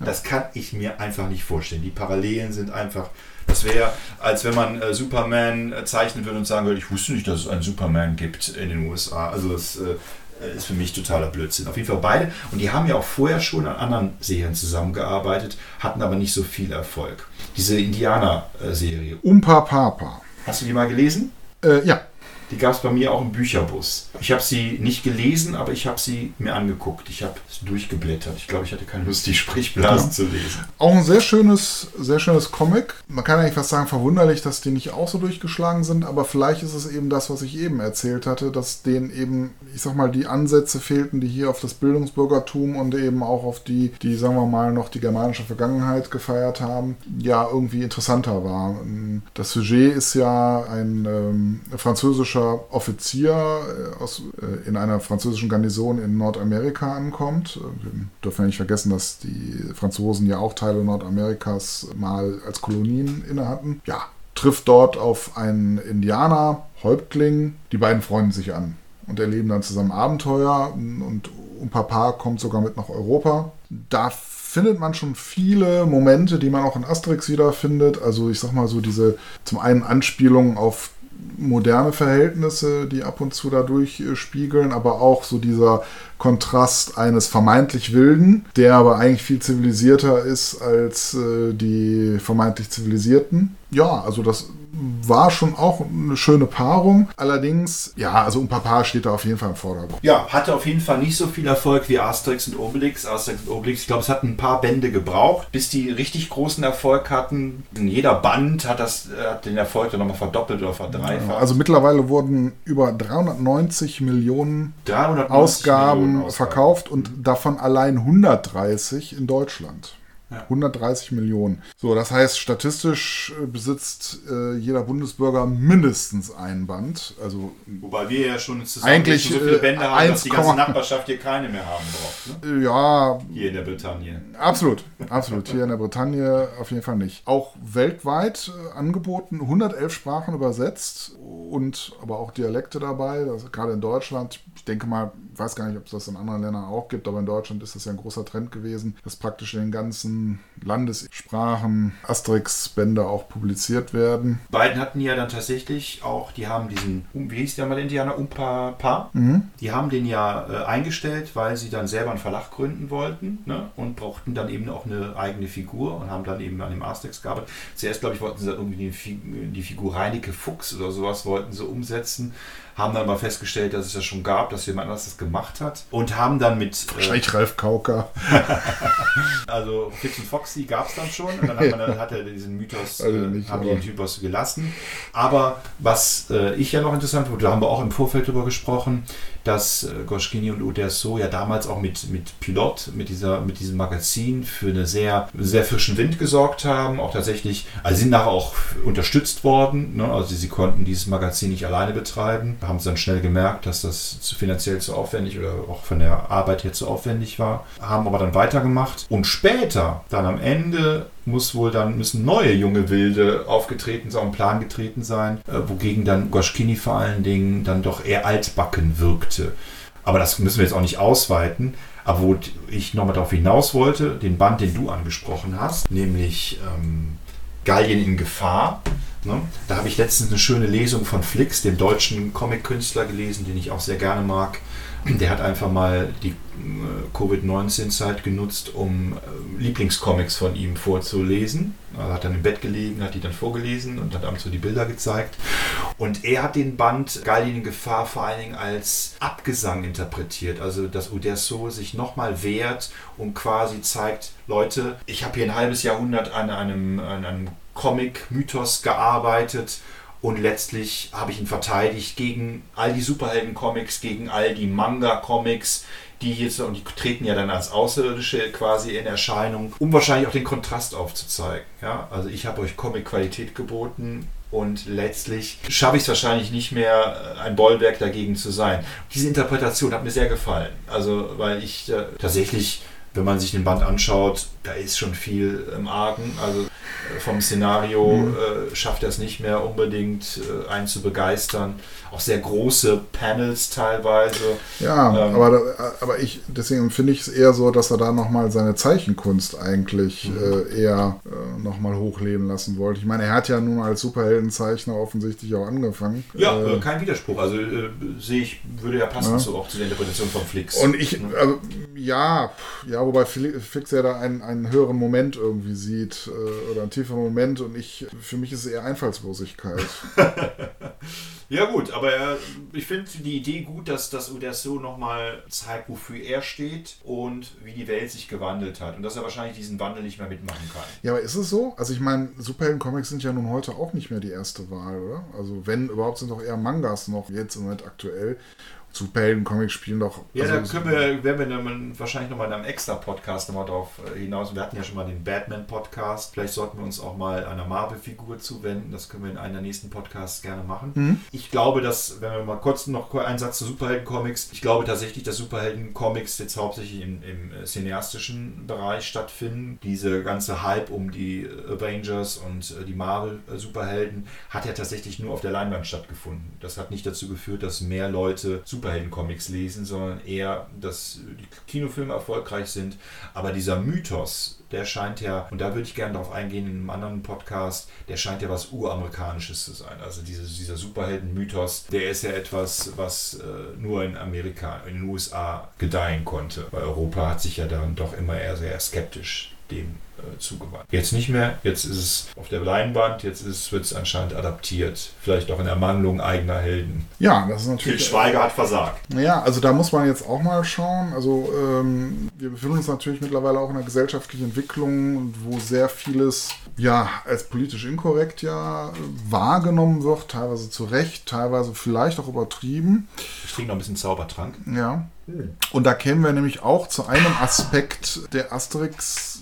Das kann ich mir einfach nicht vorstellen. Die Parallelen sind einfach. Das wäre, als wenn man äh, Superman äh, zeichnen würde und sagen würde, ich wusste nicht, dass es einen Superman gibt in den USA. Also das äh, ist für mich totaler Blödsinn. Auf jeden Fall beide. Und die haben ja auch vorher schon an anderen Serien zusammengearbeitet, hatten aber nicht so viel Erfolg. Diese Indianer-Serie. Umpa Papa. Hast du die mal gelesen? Äh, ja. Die gab es bei mir auch im Bücherbus. Ich habe sie nicht gelesen, aber ich habe sie mir angeguckt. Ich habe es durchgeblättert. Ich glaube, ich hatte keine Lust, die Sprechblasen ja. zu lesen. Auch ein sehr schönes, sehr schönes Comic. Man kann eigentlich fast sagen, verwunderlich, dass die nicht auch so durchgeschlagen sind, aber vielleicht ist es eben das, was ich eben erzählt hatte, dass denen eben, ich sag mal, die Ansätze fehlten, die hier auf das Bildungsbürgertum und eben auch auf die, die, sagen wir mal, noch die germanische Vergangenheit gefeiert haben, ja, irgendwie interessanter war. Das Sujet ist ja ein ähm, französischer Offizier äh, aus, äh, in einer französischen Garnison in Nordamerika ankommt. Wir dürfen ja nicht vergessen, dass die Franzosen ja auch Teile Nordamerikas mal als Kolonien inne hatten. Ja, trifft dort auf einen Indianer, Häuptling. Die beiden freunden sich an und erleben dann zusammen Abenteuer und Papa kommt sogar mit nach Europa. Da findet man schon viele Momente, die man auch in Asterix wiederfindet. Also ich sag mal so diese zum einen Anspielungen auf moderne Verhältnisse, die ab und zu dadurch spiegeln, aber auch so dieser Kontrast eines vermeintlich Wilden, der aber eigentlich viel zivilisierter ist als äh, die vermeintlich Zivilisierten. Ja, also das war schon auch eine schöne Paarung. Allerdings, ja, also ein Papa steht da auf jeden Fall im Vordergrund. Ja, hatte auf jeden Fall nicht so viel Erfolg wie Asterix und Obelix. Asterix und Obelix, ich glaube, es hat ein paar Bände gebraucht, bis die richtig großen Erfolg hatten. In jeder Band hat das hat den Erfolg dann nochmal verdoppelt oder verdreifacht. Ja, also mittlerweile wurden über 390 Millionen 390 Ausgaben Millionen verkauft und davon allein 130 in Deutschland. Ja. 130 Millionen. So, das heißt, statistisch äh, besitzt äh, jeder Bundesbürger mindestens ein Band. Also, Wobei wir ja schon eigentlich, so viele Bände haben, dass die ganze Nachbarschaft hier keine mehr haben braucht. Ne? Ja. Hier in der Bretagne. Absolut, absolut. Hier in der Bretagne auf jeden Fall nicht. Auch weltweit äh, angeboten, 111 Sprachen übersetzt und aber auch Dialekte dabei. Also gerade in Deutschland, ich denke mal, weiß gar nicht, ob es das in anderen Ländern auch gibt, aber in Deutschland ist das ja ein großer Trend gewesen, dass praktisch in den ganzen Landessprachen Asterix-Bände auch publiziert werden. Beiden hatten ja dann tatsächlich auch, die haben diesen, wie hieß der mal Indianer, Umpa Pa, mhm. die haben den ja äh, eingestellt, weil sie dann selber einen Verlag gründen wollten ne? und brauchten dann eben auch eine eigene Figur und haben dann eben an dem Asterix gearbeitet. Zuerst, glaube ich, wollten sie irgendwie die, die Figur Reinecke Fuchs oder sowas wollten sie umsetzen haben dann mal festgestellt, dass es das schon gab, dass jemand anders das gemacht hat und haben dann mit... Äh, Wahrscheinlich äh, Ralf Kauker. also Fix und Foxy gab es dann schon und dann hat, man, dann hat er diesen Mythos, also nicht, haben die den Typos gelassen. Aber was äh, ich ja noch interessant wurde, da haben wir auch im Vorfeld drüber gesprochen, dass äh, Goschkini und Uderso ja damals auch mit, mit Pilot, mit, dieser, mit diesem Magazin für eine sehr, sehr frischen Wind gesorgt haben. Auch tatsächlich, also sind nachher auch unterstützt worden. Ne? Also sie konnten dieses Magazin nicht alleine betreiben. Haben sie dann schnell gemerkt, dass das finanziell zu aufwendig oder auch von der Arbeit her zu aufwendig war. Haben aber dann weitergemacht. Und später, dann am Ende muss wohl dann müssen neue junge Wilde aufgetreten sein, Plan getreten sein, äh, wogegen dann Goschkini vor allen Dingen dann doch eher altbacken wirkte. Aber das müssen wir jetzt auch nicht ausweiten. Aber wo ich nochmal darauf hinaus wollte, den Band, den du angesprochen hast, nämlich ähm, Gallien in Gefahr. Ne? Da habe ich letztens eine schöne Lesung von Flix, dem deutschen Comic-Künstler, gelesen, den ich auch sehr gerne mag. Der hat einfach mal die äh, Covid-19-Zeit genutzt, um äh, Lieblingscomics von ihm vorzulesen. Er hat dann im Bett gelegen, hat die dann vorgelesen und hat abends so die Bilder gezeigt. Und er hat den Band Gallien in Gefahr vor allen Dingen als Abgesang interpretiert. Also, dass Uderso sich nochmal wehrt und quasi zeigt, Leute, ich habe hier ein halbes Jahrhundert an einem, an einem Comic-Mythos gearbeitet und letztlich habe ich ihn verteidigt gegen all die Superhelden-Comics, gegen all die Manga-Comics, die jetzt, und die treten ja dann als Außerirdische quasi in Erscheinung, um wahrscheinlich auch den Kontrast aufzuzeigen. Ja? Also ich habe euch Comic-Qualität geboten und letztlich schaffe ich es wahrscheinlich nicht mehr, ein Bollwerk dagegen zu sein. Diese Interpretation hat mir sehr gefallen. Also, weil ich äh, tatsächlich wenn man sich den Band anschaut, da ist schon viel im Argen. Also äh, vom Szenario mhm. äh, schafft er es nicht mehr unbedingt, äh, einen zu begeistern auch sehr große Panels teilweise. Ja, ähm, aber, aber ich, deswegen finde ich es eher so, dass er da nochmal seine Zeichenkunst eigentlich mhm. äh, eher äh, nochmal hochleben lassen wollte. Ich meine, er hat ja nun als Superheldenzeichner offensichtlich auch angefangen. Ja, äh, kein Widerspruch. Also äh, sehe ich, würde ja passen ja. so auch zu der Interpretation von Flix. Und ich, also, ja, ja, wobei Flix ja da einen, einen höheren Moment irgendwie sieht äh, oder einen attraktiver Moment und ich, für mich ist es eher Einfallslosigkeit. ja gut, aber äh, ich finde die Idee gut, dass, dass Uderso nochmal zeigt, wofür er steht und wie die Welt sich gewandelt hat und dass er wahrscheinlich diesen Wandel nicht mehr mitmachen kann. Ja, aber ist es so? Also ich meine, Superhelden-Comics sind ja nun heute auch nicht mehr die erste Wahl, oder? Also wenn überhaupt sind doch eher Mangas noch jetzt im Moment aktuell. Superhelden-Comics spielen doch. Ja, also, da können wir, werden wir dann wahrscheinlich nochmal in einem extra Podcast nochmal drauf äh, hinaus. Wir hatten ja schon mal den Batman-Podcast. Vielleicht sollten wir uns auch mal einer Marvel-Figur zuwenden. Das können wir in einem der nächsten Podcasts gerne machen. Mhm. Ich glaube, dass, wenn wir mal kurz noch einen Satz zu Superhelden-Comics, ich glaube tatsächlich, dass Superhelden-Comics jetzt hauptsächlich im, im äh, cineastischen Bereich stattfinden. Diese ganze Hype um die Avengers und äh, die Marvel-Superhelden hat ja tatsächlich nur auf der Leinwand stattgefunden. Das hat nicht dazu geführt, dass mehr Leute Superhelden Superhelden-Comics lesen, sondern eher, dass die Kinofilme erfolgreich sind. Aber dieser Mythos, der scheint ja, und da würde ich gerne darauf eingehen in einem anderen Podcast, der scheint ja was Uramerikanisches zu sein. Also diese, dieser Superhelden-Mythos, der ist ja etwas, was äh, nur in Amerika, in den USA gedeihen konnte. Weil Europa hat sich ja dann doch immer eher sehr skeptisch dem äh, zugewandt. Jetzt nicht mehr, jetzt ist es auf der Leinwand, jetzt wird es anscheinend adaptiert. Vielleicht auch in Ermangelung eigener Helden. Ja, das ist natürlich. Til Schweiger hat versagt. Ja, also da muss man jetzt auch mal schauen. Also ähm, wir befinden uns natürlich mittlerweile auch in einer gesellschaftlichen Entwicklung, wo sehr vieles ja als politisch inkorrekt ja wahrgenommen wird, teilweise zu Recht, teilweise vielleicht auch übertrieben. Ich trinke noch ein bisschen Zaubertrank. Ja. Hm. Und da kämen wir nämlich auch zu einem Aspekt der Asterix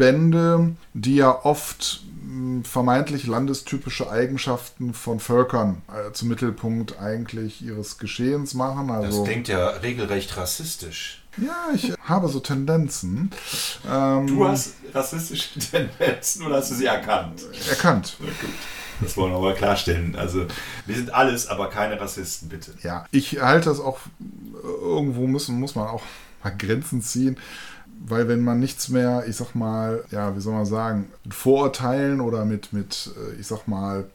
Bände, die ja oft hm, vermeintlich landestypische Eigenschaften von Völkern äh, zum Mittelpunkt eigentlich ihres Geschehens machen. Also, das klingt ja regelrecht rassistisch. Ja, ich habe so Tendenzen. Ähm, du hast rassistische Tendenzen oder hast du sie erkannt? Erkannt. Das wollen wir mal klarstellen. Also, wir sind alles, aber keine Rassisten, bitte. Ja, ich halte das auch, irgendwo müssen, muss man auch mal Grenzen ziehen weil wenn man nichts mehr, ich sag mal, ja, wie soll man sagen, mit Vorurteilen oder mit, mit äh, ich sag mal,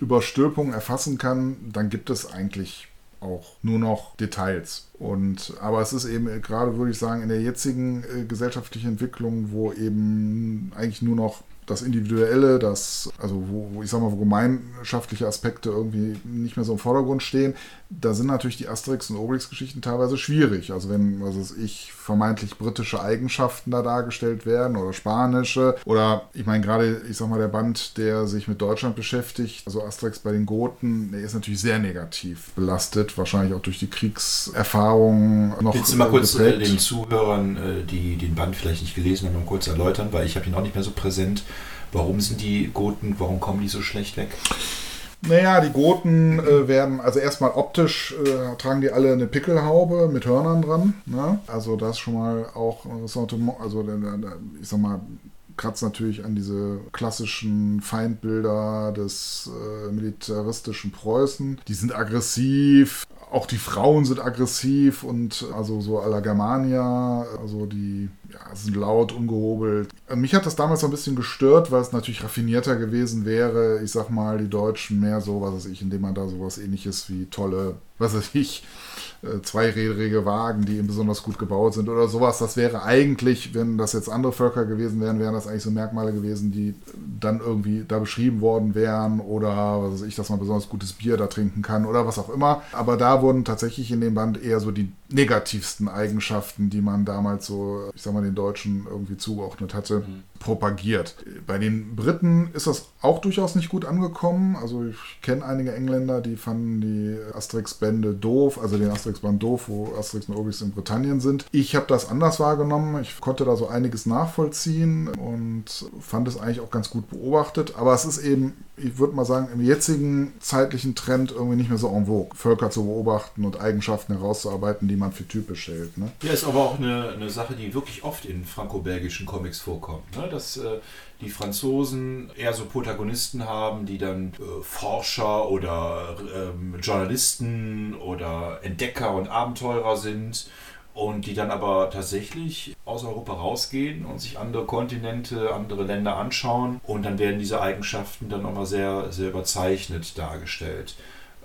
Überstülpungen erfassen kann, dann gibt es eigentlich auch nur noch Details. Und, aber es ist eben gerade, würde ich sagen, in der jetzigen äh, gesellschaftlichen Entwicklung, wo eben eigentlich nur noch das Individuelle, das, also wo, wo, ich sag mal, wo gemeinschaftliche Aspekte irgendwie nicht mehr so im Vordergrund stehen, da sind natürlich die Asterix- und Obelix-Geschichten teilweise schwierig. Also wenn, was weiß ich, vermeintlich britische Eigenschaften da dargestellt werden oder spanische oder ich meine gerade, ich sag mal, der Band, der sich mit Deutschland beschäftigt, also Asterix bei den Goten, der ist natürlich sehr negativ belastet, wahrscheinlich auch durch die Kriegserfahrungen noch. Willst du mal kurz äh, den Zuhörern, äh, die den Band vielleicht nicht gelesen haben, kurz erläutern, weil ich habe ihn auch nicht mehr so präsent. Warum sind die Goten, warum kommen die so schlecht weg? Naja, die Goten äh, werden, also erstmal optisch äh, tragen die alle eine Pickelhaube mit Hörnern dran. Ne? Also das schon mal auch, also ich sag mal, kratzt natürlich an diese klassischen Feindbilder des äh, militaristischen Preußen. Die sind aggressiv, auch die Frauen sind aggressiv und also so à la Germania, also die ja, sind laut, ungehobelt. Mich hat das damals so ein bisschen gestört, weil es natürlich raffinierter gewesen wäre. Ich sag mal, die Deutschen mehr so, was weiß ich, indem man da sowas ähnliches wie tolle, was weiß ich, äh, zweirädrige Wagen, die eben besonders gut gebaut sind oder sowas. Das wäre eigentlich, wenn das jetzt andere Völker gewesen wären, wären das eigentlich so Merkmale gewesen, die dann irgendwie da beschrieben worden wären oder was weiß ich, dass man besonders gutes Bier da trinken kann oder was auch immer. Aber da wurden tatsächlich in dem Band eher so die negativsten Eigenschaften, die man damals so, ich sag mal, den Deutschen irgendwie zugeordnet hatte, mhm. Propagiert. Bei den Briten ist das auch durchaus nicht gut angekommen. Also ich kenne einige Engländer, die fanden die Asterix-Bände doof, also den Asterix-Band doof, wo Asterix und Obelix in Britannien sind. Ich habe das anders wahrgenommen. Ich konnte da so einiges nachvollziehen und fand es eigentlich auch ganz gut beobachtet. Aber es ist eben, ich würde mal sagen, im jetzigen zeitlichen Trend irgendwie nicht mehr so en vogue, Völker zu beobachten und Eigenschaften herauszuarbeiten, die man für typisch hält. Ne? Ja, ist aber auch eine, eine Sache, die wirklich oft in franco-belgischen Comics vorkommt. Ne? Dass äh, die Franzosen eher so Protagonisten haben, die dann äh, Forscher oder äh, Journalisten oder Entdecker und Abenteurer sind und die dann aber tatsächlich aus Europa rausgehen und sich andere Kontinente, andere Länder anschauen und dann werden diese Eigenschaften dann nochmal sehr, sehr überzeichnet dargestellt.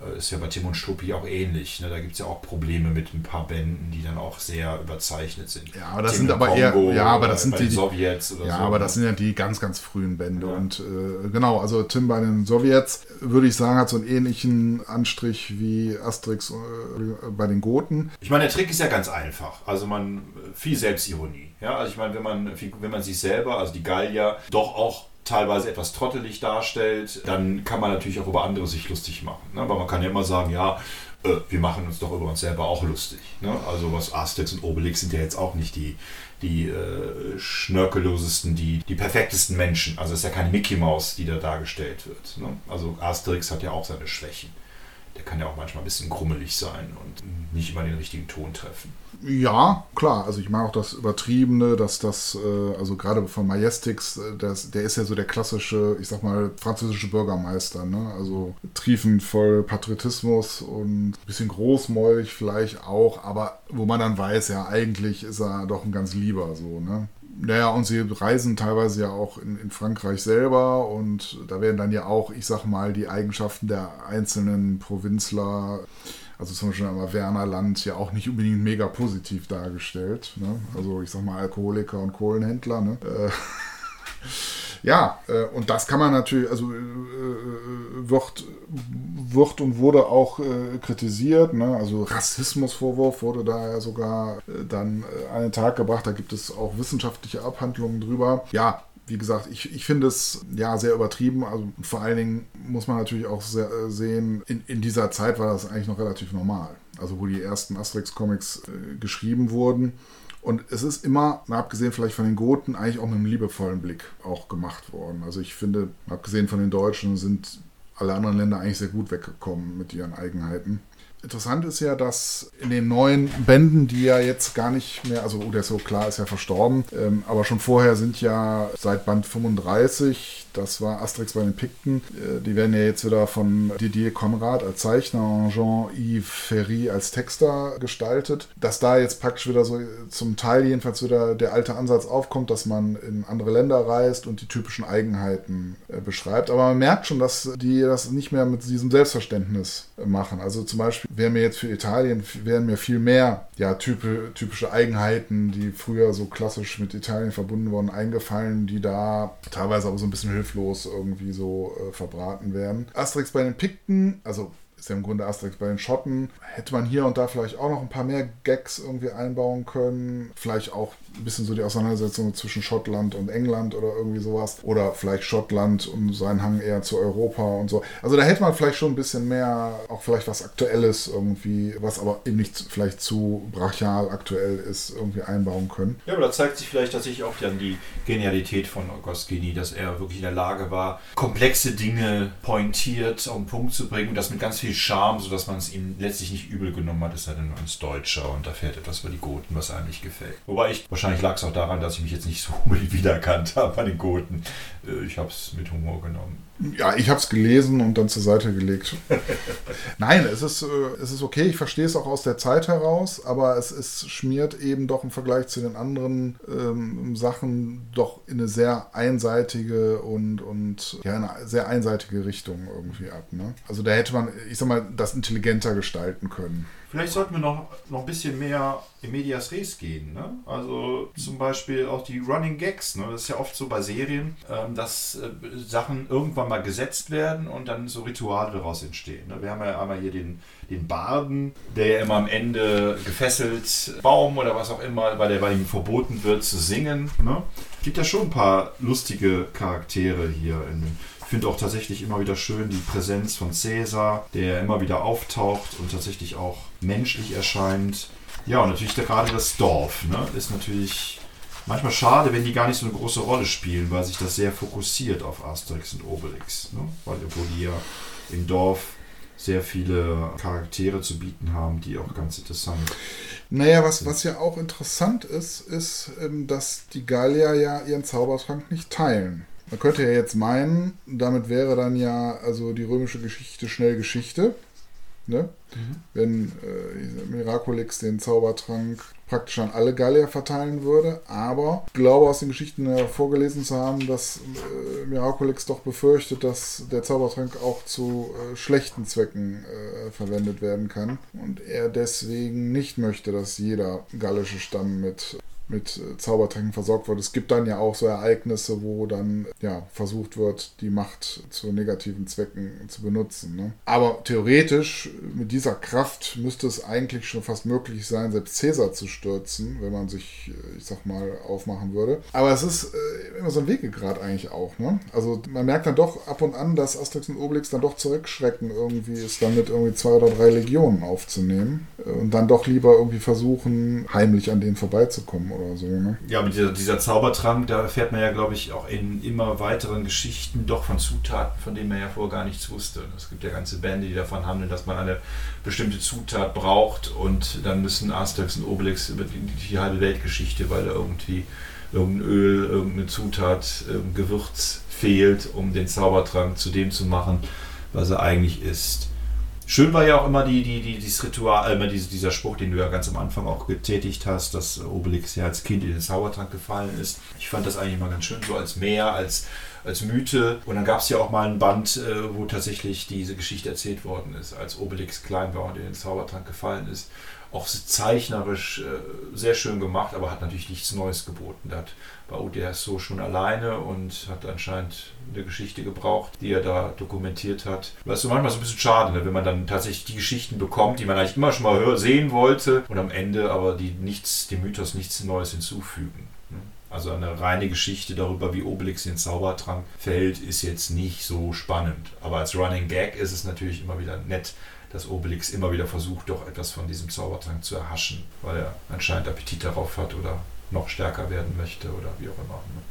Äh, ist ja bei Tim und Struppi auch ähnlich. Ne? Da gibt es ja auch Probleme mit ein paar Bänden, die dann auch sehr überzeichnet sind. Ja, aber das Tim sind aber Kongo, eher, ja, aber das sind die Sowjets oder ja, so. aber das ne? sind ja die ganz, ganz frühen Bände. Ja. Und äh, genau, also Tim bei den Sowjets, würde ich sagen, hat so einen ähnlichen Anstrich wie Asterix äh, bei den Goten. Ich meine, der Trick ist ja ganz einfach. Also man, viel Selbstironie. Ja, also ich meine, wenn man, wenn man sich selber, also die Gallier, doch auch teilweise etwas trottelig darstellt, dann kann man natürlich auch über andere sich lustig machen. Ne? Aber man kann ja immer sagen, ja, äh, wir machen uns doch über uns selber auch lustig. Ne? Also was Asterix und Obelix sind ja jetzt auch nicht die, die äh, schnörkellosesten, die, die perfektesten Menschen. Also es ist ja keine Mickey Maus, die da dargestellt wird. Ne? Also Asterix hat ja auch seine Schwächen der kann ja auch manchmal ein bisschen grummelig sein und nicht immer den richtigen Ton treffen. Ja, klar. Also ich mag auch das Übertriebene, dass das, äh, also gerade von Majestix, äh, das, der ist ja so der klassische, ich sag mal, französische Bürgermeister. Ne? Also triefend voll Patriotismus und ein bisschen großmäulig vielleicht auch, aber wo man dann weiß, ja, eigentlich ist er doch ein ganz lieber so. Ne? Naja, und sie reisen teilweise ja auch in, in, Frankreich selber und da werden dann ja auch, ich sag mal, die Eigenschaften der einzelnen Provinzler, also zum Beispiel am Wernerland, ja auch nicht unbedingt mega positiv dargestellt. Ne? Also ich sag mal Alkoholiker und Kohlenhändler. Ne? Äh, ja, äh, und das kann man natürlich, also äh, äh, wird, wird und wurde auch äh, kritisiert. Ne? Also Rassismusvorwurf wurde da ja sogar äh, dann äh, an den Tag gebracht. Da gibt es auch wissenschaftliche Abhandlungen drüber. Ja, wie gesagt, ich, ich finde es ja sehr übertrieben. Also vor allen Dingen muss man natürlich auch sehr, sehen, in, in dieser Zeit war das eigentlich noch relativ normal. Also wo die ersten Asterix-Comics äh, geschrieben wurden. Und es ist immer, mal abgesehen vielleicht von den Goten, eigentlich auch mit einem liebevollen Blick auch gemacht worden. Also ich finde, abgesehen von den Deutschen, sind alle anderen Länder eigentlich sehr gut weggekommen mit ihren Eigenheiten. Interessant ist ja, dass in den neuen Bänden, die ja jetzt gar nicht mehr, also oh, der ist so klar, ist ja verstorben, ähm, aber schon vorher sind ja seit Band 35 das war Asterix bei den Pikten. Äh, die werden ja jetzt wieder von Didier Konrad als Zeichner und Jean-Yves Ferry als Texter gestaltet. Dass da jetzt praktisch wieder so zum Teil jedenfalls wieder der alte Ansatz aufkommt, dass man in andere Länder reist und die typischen Eigenheiten äh, beschreibt. Aber man merkt schon, dass die das nicht mehr mit diesem Selbstverständnis machen. Also zum Beispiel wären mir jetzt für Italien wären mir viel mehr ja, typische Eigenheiten, die früher so klassisch mit Italien verbunden wurden, eingefallen, die da teilweise aber so ein bisschen hilflos irgendwie so äh, verbraten werden. Asterix bei den Pikten, also ist ja im Grunde Asterix bei den Schotten. Hätte man hier und da vielleicht auch noch ein paar mehr Gags irgendwie einbauen können. Vielleicht auch ein bisschen so die Auseinandersetzung zwischen Schottland und England oder irgendwie sowas. Oder vielleicht Schottland und seinen Hang eher zu Europa und so. Also da hätte man vielleicht schon ein bisschen mehr, auch vielleicht was Aktuelles irgendwie, was aber eben nicht vielleicht zu brachial aktuell ist, irgendwie einbauen können. Ja, aber da zeigt sich vielleicht tatsächlich auch dann die Genialität von Goscinny, dass er wirklich in der Lage war, komplexe Dinge pointiert auf den Punkt zu bringen und das mit ganz viel Charme, sodass man es ihm letztlich nicht übel genommen hat, ist er dann als Deutscher und da fährt etwas über die Goten, was einem nicht gefällt. Wobei ich Wahrscheinlich lag es auch daran, dass ich mich jetzt nicht so unbedingt wiedererkannt habe bei den Goten. Äh, ich habe es mit Humor genommen. Ja, ich habe es gelesen und dann zur Seite gelegt. Nein, es ist, äh, es ist okay, ich verstehe es auch aus der Zeit heraus, aber es ist, schmiert eben doch im Vergleich zu den anderen ähm, Sachen doch in eine sehr einseitige und, und ja, eine sehr einseitige Richtung irgendwie ab. Ne? Also da hätte man, ich sag mal, das intelligenter gestalten können. Vielleicht sollten wir noch, noch ein bisschen mehr in Medias Res gehen. Ne? Also zum Beispiel auch die Running Gags. Ne? Das ist ja oft so bei Serien, ähm, dass äh, Sachen irgendwann mal gesetzt werden und dann so Rituale daraus entstehen. Ne? Wir haben ja einmal hier den, den Barden, der ja immer am Ende gefesselt, Baum oder was auch immer, weil der bei ihm verboten wird zu singen. Ne? Gibt ja schon ein paar lustige Charaktere hier in finde auch tatsächlich immer wieder schön die Präsenz von Cäsar, der immer wieder auftaucht und tatsächlich auch menschlich erscheint. Ja, und natürlich gerade das Dorf ne, ist natürlich manchmal schade, wenn die gar nicht so eine große Rolle spielen, weil sich das sehr fokussiert auf Asterix und Obelix. Ne? Weil obwohl die ja im Dorf sehr viele Charaktere zu bieten haben, die auch ganz interessant sind. Naja, was, was ja auch interessant ist, ist, ähm, dass die Gallier ja ihren Zaubertrank nicht teilen. Man könnte ja jetzt meinen, damit wäre dann ja also die römische Geschichte schnell Geschichte. ne? Mhm. Wenn äh, Miraculix den Zaubertrank praktisch an alle Gallier verteilen würde. Aber ich glaube aus den Geschichten vorgelesen zu haben, dass äh, Miraculix doch befürchtet, dass der Zaubertrank auch zu äh, schlechten Zwecken äh, verwendet werden kann. Und er deswegen nicht möchte, dass jeder gallische Stamm mit mit äh, Zaubertränken versorgt wird. Es gibt dann ja auch so Ereignisse, wo dann ja, versucht wird, die Macht zu negativen Zwecken zu benutzen. Ne? Aber theoretisch, mit dieser Kraft müsste es eigentlich schon fast möglich sein, selbst Cäsar zu stürzen, wenn man sich, äh, ich sag mal, aufmachen würde. Aber es ist äh, immer so ein Wegegrad eigentlich auch. Ne? Also man merkt dann doch ab und an, dass Asterix und Obelix dann doch zurückschrecken, irgendwie es dann mit irgendwie zwei oder drei Legionen aufzunehmen und dann doch lieber irgendwie versuchen, heimlich an denen vorbeizukommen oder so. Ne? Ja, mit dieser, dieser Zaubertrank, da erfährt man ja, glaube ich, auch in immer weiteren Geschichten doch von Zutaten, von denen man ja vorher gar nichts wusste. Es gibt ja ganze Bände, die davon handeln, dass man eine bestimmte Zutat braucht und dann müssen Asterix und Obelix über die, halbe Weltgeschichte, weil da irgendwie irgendein Öl, irgendeine Zutat, Gewürz fehlt, um den Zaubertrank zu dem zu machen, was er eigentlich ist. Schön war ja auch immer die, die, die, dieses Ritual, äh, dieser Spruch, den du ja ganz am Anfang auch getätigt hast, dass Obelix ja als Kind in den Zaubertrank gefallen ist. Ich fand das eigentlich mal ganz schön, so als Meer, als, als Mythe. Und dann gab es ja auch mal ein Band, äh, wo tatsächlich diese Geschichte erzählt worden ist, als Obelix klein war und in den Zaubertrank gefallen ist. Auch zeichnerisch äh, sehr schön gemacht, aber hat natürlich nichts Neues geboten. Der hat bei ODS so schon alleine und hat anscheinend eine Geschichte gebraucht, die er da dokumentiert hat. Das ist manchmal so ein bisschen schade, ne, wenn man dann tatsächlich die Geschichten bekommt, die man eigentlich immer schon mal hör sehen wollte und am Ende aber die nichts, dem Mythos nichts Neues hinzufügen. Ne. Also eine reine Geschichte darüber, wie Obelix den Zaubertrank fällt, ist jetzt nicht so spannend. Aber als Running Gag ist es natürlich immer wieder nett, dass Obelix immer wieder versucht, doch etwas von diesem Zaubertrank zu erhaschen, weil er anscheinend Appetit darauf hat oder noch stärker werden möchte oder wie auch immer. Ne?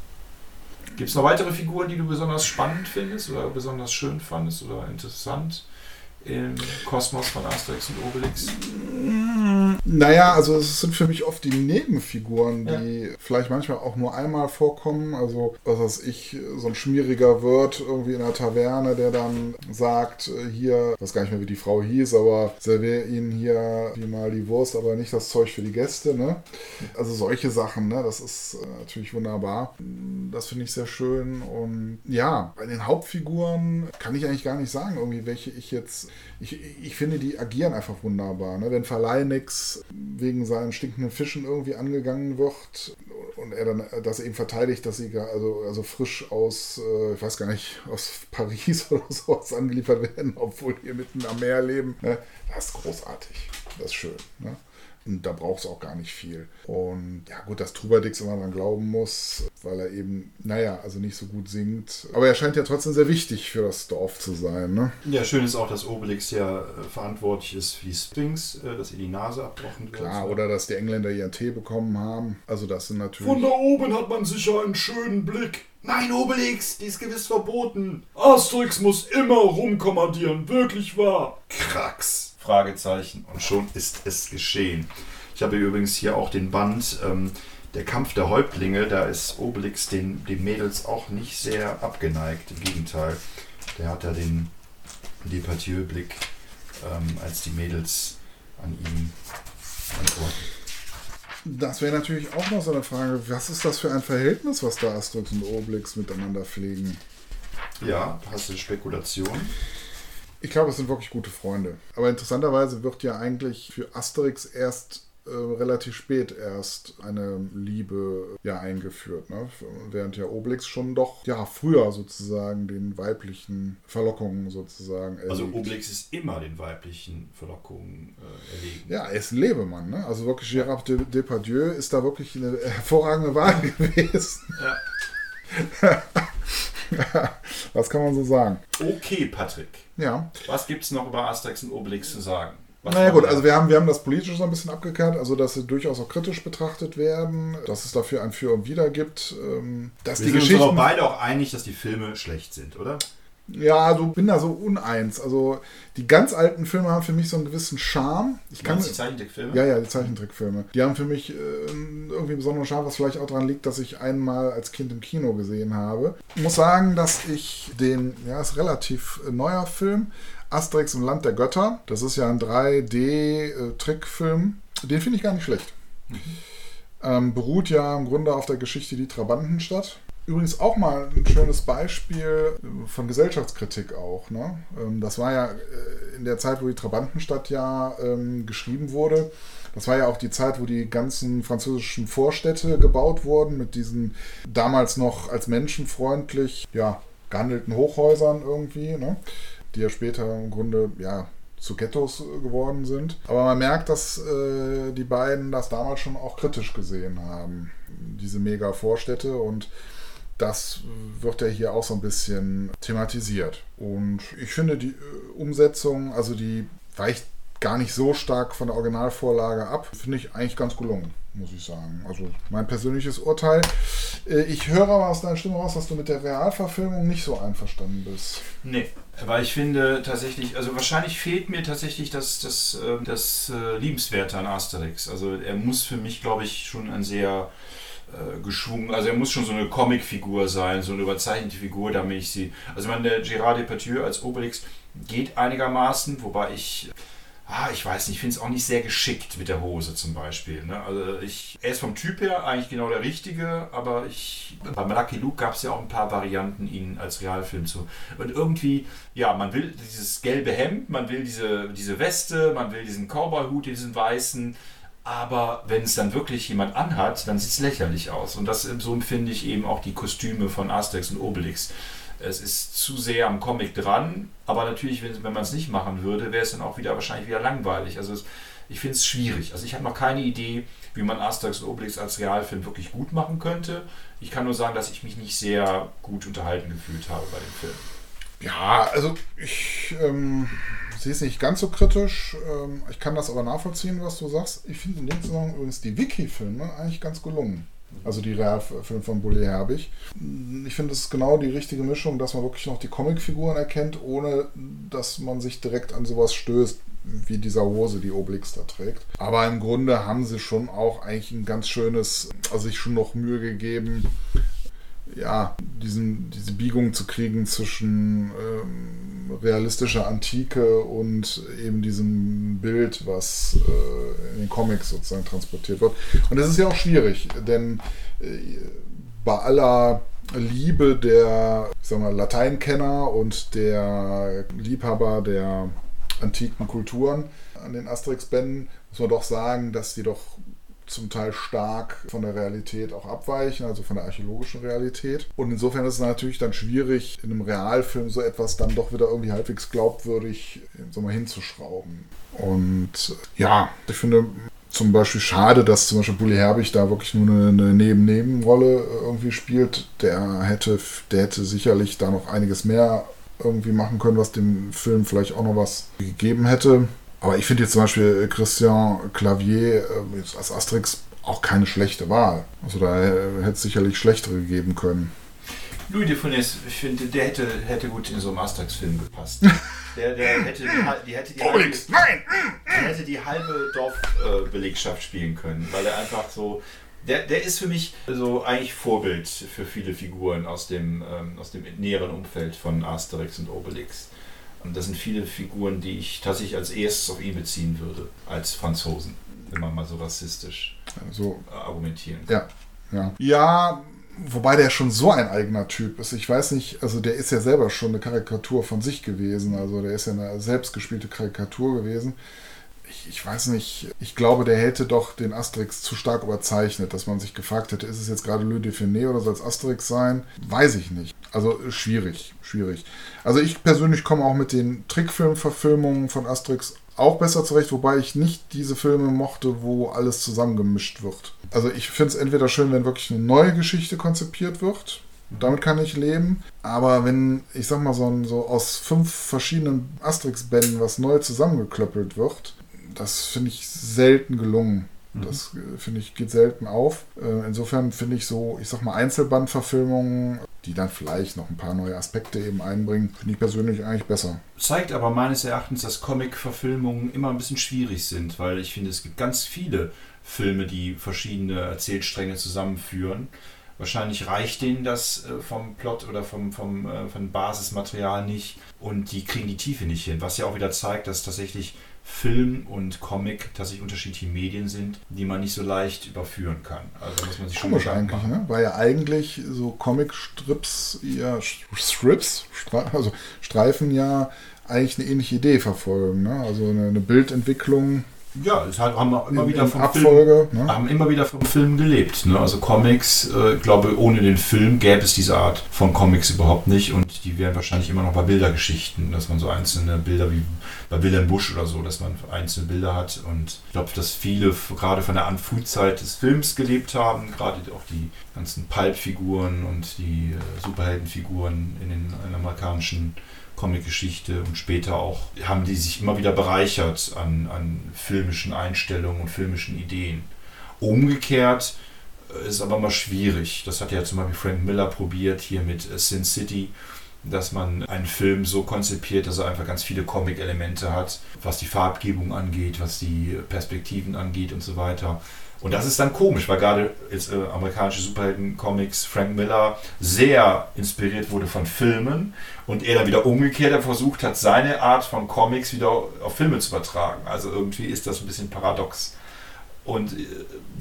Gibt es noch weitere Figuren, die du besonders spannend findest oder besonders schön fandest oder interessant? Im Kosmos von Asterix und Obelix? Naja, also es sind für mich oft die Nebenfiguren, die ja. vielleicht manchmal auch nur einmal vorkommen. Also, was weiß ich, so ein schmieriger Wirt irgendwie in einer Taverne, der dann sagt, äh, hier, ich weiß gar nicht mehr, wie die Frau hieß, aber servier ihnen hier wie mal die Wurst, aber nicht das Zeug für die Gäste, ne? Also solche Sachen, ne? Das ist äh, natürlich wunderbar. Das finde ich sehr schön. Und ja, bei den Hauptfiguren kann ich eigentlich gar nicht sagen, irgendwie, welche ich jetzt ich, ich finde, die agieren einfach wunderbar. Ne? Wenn Verleinix wegen seinen stinkenden Fischen irgendwie angegangen wird und er dann das eben verteidigt, dass sie also, also frisch aus, äh, ich weiß gar nicht, aus Paris oder sowas angeliefert werden, obwohl die mitten am Meer leben, ne? das ist großartig. Das ist schön. Ne? Und da braucht es auch gar nicht viel. Und ja, gut, dass Trubadix immer dran glauben muss, weil er eben, naja, also nicht so gut singt. Aber er scheint ja trotzdem sehr wichtig für das Dorf zu sein. Ne? Ja, schön ist auch, dass Obelix ja äh, verantwortlich ist die Sphinx, äh, dass ihr die Nase abbrochen wird. Klar, oder dass die Engländer ihren Tee bekommen haben. Also das sind natürlich... Von da oben hat man sicher einen schönen Blick. Nein, Obelix, die ist gewiss verboten. Asterix muss immer rumkommandieren, wirklich wahr. Krax. Fragezeichen. Und schon ist es geschehen. Ich habe übrigens hier auch den Band ähm, Der Kampf der Häuptlinge. Da ist Obelix den, den Mädels auch nicht sehr abgeneigt. Im Gegenteil. Der hat da den Departieu-Blick, ähm, als die Mädels an ihm antworten. Das wäre natürlich auch noch so eine Frage. Was ist das für ein Verhältnis, was da Asterix und Obelix miteinander pflegen? Ja, hast du Spekulation? Ich glaube, es sind wirklich gute Freunde. Aber interessanterweise wird ja eigentlich für Asterix erst äh, relativ spät erst eine Liebe ja eingeführt, ne? während ja Obelix schon doch ja früher sozusagen den weiblichen Verlockungen sozusagen erlegt. Also Obelix ist immer den weiblichen Verlockungen äh, erlegen. Ja, er ist ein Lebemann, ne? Also wirklich Gérard Depardieu ist da wirklich eine hervorragende Wahl gewesen. Ja. Was kann man so sagen? Okay, Patrick. Ja. Was gibt es noch über Asterix und Obelix zu sagen? Was naja gut, also wir haben, wir haben das politisch so ein bisschen abgekehrt, also dass sie durchaus auch kritisch betrachtet werden, dass es dafür ein Für und Wider gibt. Ähm, dass wir die sind Geschichten, uns aber beide auch einig, dass die Filme schlecht sind, oder? Ja, also bin da so uneins. Also die ganz alten Filme haben für mich so einen gewissen Charme. Ich kann die Zeichentrickfilme? Ja, ja, die Zeichentrickfilme. Die haben für mich äh, irgendwie einen besonderen Charme, was vielleicht auch daran liegt, dass ich einmal als Kind im Kino gesehen habe. Ich muss sagen, dass ich den, ja, ist relativ äh, neuer Film, Asterix im Land der Götter. Das ist ja ein 3D-Trickfilm. Den finde ich gar nicht schlecht. Mhm. Ähm, beruht ja im Grunde auf der Geschichte Die Trabantenstadt. Übrigens auch mal ein schönes Beispiel von Gesellschaftskritik auch. Ne? Ähm, das war ja äh, in der Zeit, wo die Trabantenstadt ja ähm, geschrieben wurde. Das war ja auch die Zeit, wo die ganzen französischen Vorstädte gebaut wurden, mit diesen damals noch als menschenfreundlich ja, gehandelten Hochhäusern irgendwie, ne? die ja später im Grunde ja, zu Ghettos geworden sind. Aber man merkt, dass äh, die beiden das damals schon auch kritisch gesehen haben, diese Mega-Vorstädte und das wird ja hier auch so ein bisschen thematisiert. Und ich finde die äh, Umsetzung, also die weicht gar nicht so stark von der Originalvorlage ab, finde ich eigentlich ganz gelungen, muss ich sagen. Also mein persönliches Urteil. Äh, ich höre aber aus deiner Stimme raus, dass du mit der Realverfilmung nicht so einverstanden bist. Nee, weil ich finde tatsächlich, also wahrscheinlich fehlt mir tatsächlich das, das, ähm, das, das äh, Liebenswerte an Asterix. Also er muss für mich, glaube ich, schon ein sehr äh, geschwungen. Also er muss schon so eine Comicfigur sein, so eine überzeichnete Figur, damit ich sie. Also ich meine, der Gérard Depardieu als Obelix geht einigermaßen, wobei ich. Ah, ich weiß nicht, ich finde es auch nicht sehr geschickt mit der Hose zum Beispiel. Ne? Also ich, er ist vom Typ her eigentlich genau der Richtige, aber ich, bei Lucky Luke gab es ja auch ein paar Varianten, ihn als Realfilm zu. Und irgendwie, ja, man will dieses gelbe Hemd, man will diese, diese Weste, man will diesen Cowboy-Hut, diesen weißen, aber wenn es dann wirklich jemand anhat, dann sieht es lächerlich aus. Und das so empfinde ich eben auch die Kostüme von Asterix und Obelix. Es ist zu sehr am Comic dran, aber natürlich, wenn, wenn man es nicht machen würde, wäre es dann auch wieder wahrscheinlich wieder langweilig. Also es, ich finde es schwierig. Also ich habe noch keine Idee, wie man Asterix und Obelix als Realfilm wirklich gut machen könnte. Ich kann nur sagen, dass ich mich nicht sehr gut unterhalten gefühlt habe bei dem Film. Ja, also ich ähm, sehe es nicht ganz so kritisch. Ähm, ich kann das aber nachvollziehen, was du sagst. Ich finde in dem Zusammenhang übrigens die Wiki-Filme eigentlich ganz gelungen. Also die Realfilme von Bully Herbig. Ich finde, es ist genau die richtige Mischung, dass man wirklich noch die Comicfiguren erkennt, ohne dass man sich direkt an sowas stößt, wie dieser Hose, die Obelix da trägt. Aber im Grunde haben sie schon auch eigentlich ein ganz schönes, also sich schon noch Mühe gegeben, ja, diesen, diese Biegung zu kriegen zwischen ähm, realistischer Antike und eben diesem Bild, was äh, in den Comics sozusagen transportiert wird. Und das ist ja auch schwierig, denn äh, bei aller Liebe der ich sag mal, Lateinkenner und der Liebhaber der antiken Kulturen an den Asterix-Bänden muss man doch sagen, dass die doch zum Teil stark von der Realität auch abweichen, also von der archäologischen Realität. Und insofern ist es natürlich dann schwierig, in einem Realfilm so etwas dann doch wieder irgendwie halbwegs glaubwürdig so mal hinzuschrauben. Und ja, ich finde zum Beispiel schade, dass zum Beispiel Bully Herbig da wirklich nur eine, Neben-Nebenrolle irgendwie spielt. Der hätte, der hätte sicherlich da noch einiges mehr irgendwie machen können, was dem Film vielleicht auch noch was gegeben hätte. Aber ich finde jetzt zum Beispiel Christian Clavier äh, als Asterix auch keine schlechte Wahl. Also da hätte es sicherlich schlechtere geben können. Louis de Funès, ich finde, der hätte, hätte gut in so einem Asterix-Film gepasst. Der, der hätte die, die, hätte die, halbe, Nein! Der hätte die halbe Dorfbelegschaft spielen können, weil er einfach so. Der, der ist für mich so eigentlich Vorbild für viele Figuren aus dem, ähm, aus dem näheren Umfeld von Asterix und Obelix. Und das sind viele Figuren, die ich tatsächlich als erstes auf ihn beziehen würde, als Franzosen, wenn man mal so rassistisch so, argumentieren kann. Ja, ja. ja, wobei der schon so ein eigener Typ ist. Ich weiß nicht, also der ist ja selber schon eine Karikatur von sich gewesen. Also der ist ja eine selbstgespielte Karikatur gewesen ich, ich, weiß nicht, ich glaube, der hätte doch den Asterix zu stark überzeichnet, dass man sich gefragt hätte, ist es jetzt gerade Louis de Finet oder soll es Asterix sein? Weiß ich nicht. Also schwierig, schwierig. Also ich persönlich komme auch mit den Trickfilmverfilmungen von Asterix auch besser zurecht, wobei ich nicht diese Filme mochte, wo alles zusammengemischt wird. Also ich finde es entweder schön, wenn wirklich eine neue Geschichte konzipiert wird. Damit kann ich leben. Aber wenn, ich sag mal, so, so aus fünf verschiedenen Asterix-Bänden was neu zusammengeklöppelt wird, das finde ich selten gelungen. Mhm. Das äh, finde ich geht selten auf. Äh, insofern finde ich so, ich sag mal, Einzelbandverfilmungen, die dann vielleicht noch ein paar neue Aspekte eben einbringen, finde ich persönlich eigentlich besser. Zeigt aber meines Erachtens, dass Comic-Verfilmungen immer ein bisschen schwierig sind, weil ich finde, es gibt ganz viele Filme, die verschiedene Erzählstränge zusammenführen. Wahrscheinlich reicht denen das äh, vom Plot oder vom, vom, vom Basismaterial nicht und die kriegen die Tiefe nicht hin, was ja auch wieder zeigt, dass tatsächlich Film und Comic tatsächlich unterschiedliche Medien sind, die man nicht so leicht überführen kann. Also muss man sich Komisch schon eigentlich, ne? Weil ja eigentlich so Comic-Strips, ja, Strips, also Streifen ja eigentlich eine ähnliche Idee verfolgen. Ne? Also eine, eine Bildentwicklung ja, es hat, haben wir immer wieder vom Abfolge, Film, ne? haben immer wieder vom Film gelebt. Ne? Also Comics, äh, ich glaube, ohne den Film gäbe es diese Art von Comics überhaupt nicht und die wären wahrscheinlich immer noch bei Bildergeschichten, dass man so einzelne Bilder wie bei Wilhelm Busch oder so, dass man einzelne Bilder hat und ich glaube, dass viele gerade von der Anfrühzeit des Films gelebt haben, gerade auch die ganzen Pulp-Figuren und die äh, Superheldenfiguren in den in amerikanischen Comic-Geschichte und später auch haben die sich immer wieder bereichert an, an filmischen Einstellungen und filmischen Ideen. Umgekehrt äh, ist aber mal schwierig. Das hat ja zum Beispiel Frank Miller probiert hier mit Sin City, dass man einen Film so konzipiert, dass er einfach ganz viele Comic-Elemente hat, was die Farbgebung angeht, was die Perspektiven angeht und so weiter. Und das ist dann komisch, weil gerade jetzt, äh, amerikanische Superhelden-Comics Frank Miller sehr inspiriert wurde von Filmen und er dann wieder umgekehrt versucht hat, seine Art von Comics wieder auf Filme zu übertragen. Also irgendwie ist das ein bisschen paradox und äh,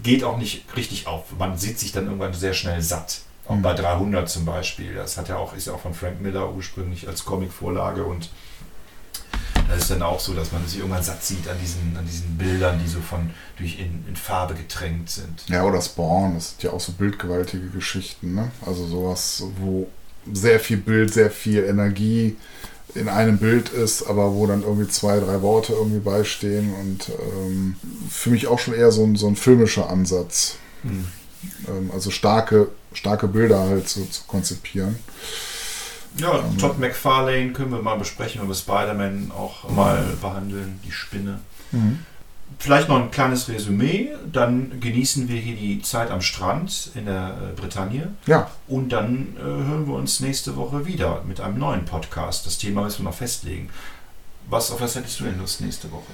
geht auch nicht richtig auf. Man sieht sich dann irgendwann sehr schnell satt. Auch mhm. bei 300 zum Beispiel. Das hat ja auch, ist ja auch von Frank Miller ursprünglich als Comicvorlage und das ist dann auch so, dass man sich irgendwann satt sieht an diesen, an diesen Bildern, die so von durch in, in Farbe getränkt sind. Ja, oder Spawn, das sind ja auch so bildgewaltige Geschichten, ne? Also sowas, wo sehr viel Bild, sehr viel Energie in einem Bild ist, aber wo dann irgendwie zwei, drei Worte irgendwie beistehen und ähm, für mich auch schon eher so ein, so ein filmischer Ansatz. Hm. Ähm, also starke, starke Bilder halt so zu konzipieren. Ja, ähm, Todd McFarlane können wir mal besprechen, wenn wir Spider-Man auch mal behandeln, die Spinne. Mhm. Vielleicht noch ein kleines Resümee, dann genießen wir hier die Zeit am Strand in der äh, Bretagne. Ja. Und dann äh, hören wir uns nächste Woche wieder mit einem neuen Podcast. Das Thema müssen wir noch festlegen. Was, auf was hättest du denn Lust nächste Woche?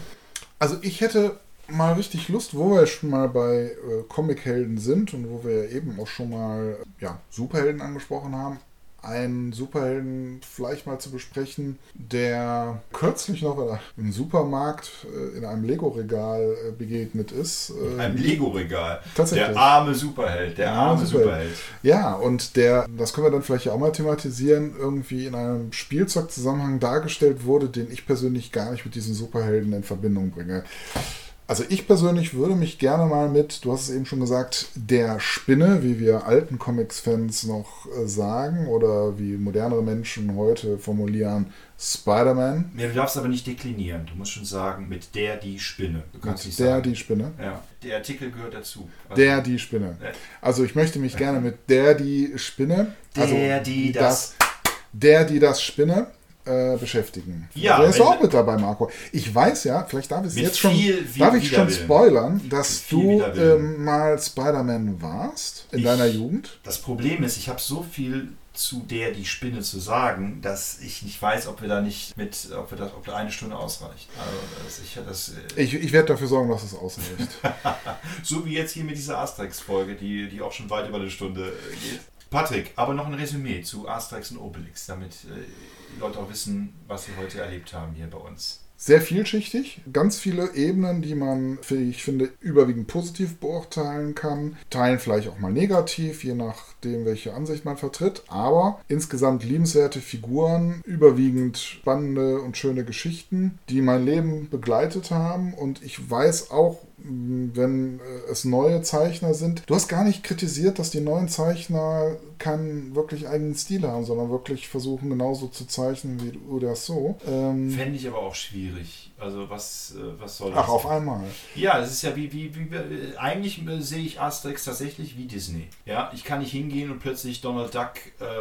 Also ich hätte mal richtig Lust, wo wir schon mal bei äh, Comichelden sind und wo wir eben auch schon mal ja, Superhelden angesprochen haben, einen Superhelden vielleicht mal zu besprechen, der kürzlich noch im Supermarkt äh, in einem Lego-Regal äh, begegnet ist. In einem Lego-Regal. Tatsächlich. Der arme Superheld, der arme Superheld. Superheld. Ja, und der, das können wir dann vielleicht auch mal thematisieren, irgendwie in einem Spielzeugzusammenhang dargestellt wurde, den ich persönlich gar nicht mit diesen Superhelden in Verbindung bringe. Also ich persönlich würde mich gerne mal mit, du hast es eben schon gesagt, der Spinne, wie wir alten Comics-Fans noch äh, sagen oder wie modernere Menschen heute formulieren, Spider-Man. Ja, du darfst aber nicht deklinieren. Du musst schon sagen, mit der die Spinne. Du kannst mit nicht der sagen. die Spinne. Ja, der Artikel gehört dazu. Also der die Spinne. Also ich möchte mich gerne mit der die Spinne. Also der die das. das der die das Spinne äh, beschäftigen. Ja, der ist auch mit dabei, Marco. Ich weiß ja, vielleicht darf ich jetzt schon, darf ich schon spoilern, dass du ähm, mal Spider-Man warst in ich, deiner Jugend. Das Problem ist, ich habe so viel zu der die Spinne zu sagen, dass ich nicht weiß, ob wir da nicht mit, ob wir das, ob da eine Stunde ausreicht. Also ich, das, äh ich, ich werde dafür sorgen, dass es ausreicht. so wie jetzt hier mit dieser Asterix-Folge, die, die auch schon weit über eine Stunde geht. Patrick, aber noch ein Resümee zu Asterix und Obelix, damit äh, die Leute auch wissen, was sie heute erlebt haben hier bei uns. Sehr vielschichtig, ganz viele Ebenen, die man, ich finde, überwiegend positiv beurteilen kann, teilen vielleicht auch mal negativ, je nachdem, welche Ansicht man vertritt, aber insgesamt liebenswerte Figuren, überwiegend spannende und schöne Geschichten, die mein Leben begleitet haben und ich weiß auch, wenn äh, es neue Zeichner sind. Du hast gar nicht kritisiert, dass die neuen Zeichner keinen wirklich eigenen Stil haben, sondern wirklich versuchen genauso zu zeichnen wie oder so. Ähm Fände ich aber auch schwierig. Also was, äh, was soll das? Ach, auf einmal. Ja, das ist ja wie, wie, wie äh, eigentlich sehe ich Asterix tatsächlich wie Disney. Ja, ich kann nicht hingehen und plötzlich Donald Duck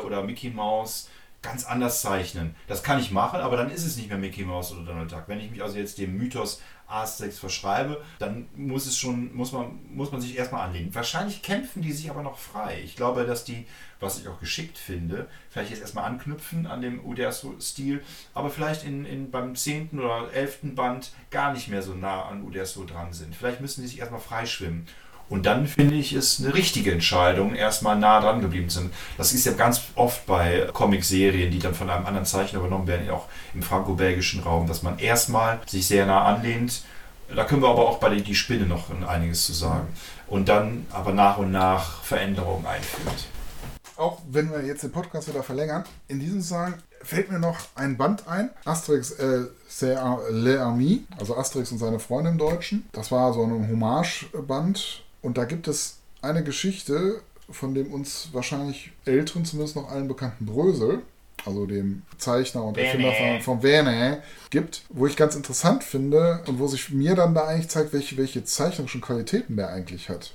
oder Mickey Mouse ganz anders zeichnen. Das kann ich machen, aber dann ist es nicht mehr Mickey Mouse oder Donald Duck. Wenn ich mich also jetzt dem Mythos Asterix verschreibe, dann muss es schon, muss man, muss man sich erstmal anlegen. Wahrscheinlich kämpfen die sich aber noch frei. Ich glaube, dass die, was ich auch geschickt finde, vielleicht jetzt erstmal anknüpfen an dem Uderso-Stil, aber vielleicht in, in, beim 10. oder 11. Band gar nicht mehr so nah an Uderso dran sind. Vielleicht müssen die sich erstmal freischwimmen. Und dann finde ich es eine richtige Entscheidung, erstmal nah dran geblieben zu sein. Das ist ja ganz oft bei Comic-Serien, die dann von einem anderen Zeichner übernommen werden, auch im franco-belgischen Raum, dass man erstmal sich sehr nah anlehnt. Da können wir aber auch bei Die Spinne noch einiges zu sagen. Und dann aber nach und nach Veränderungen einführt. Auch wenn wir jetzt den Podcast wieder verlängern, in diesem Sagen fällt mir noch ein Band ein. Asterix äh, Le Ami, also Asterix und seine Freunde im Deutschen. Das war so ein Hommage-Band und da gibt es eine Geschichte von dem uns wahrscheinlich älteren, zumindest noch allen bekannten Brösel, also dem Zeichner und Erfinder von, von Verne, gibt, wo ich ganz interessant finde und wo sich mir dann da eigentlich zeigt, welche, welche zeichnerischen Qualitäten der eigentlich hat.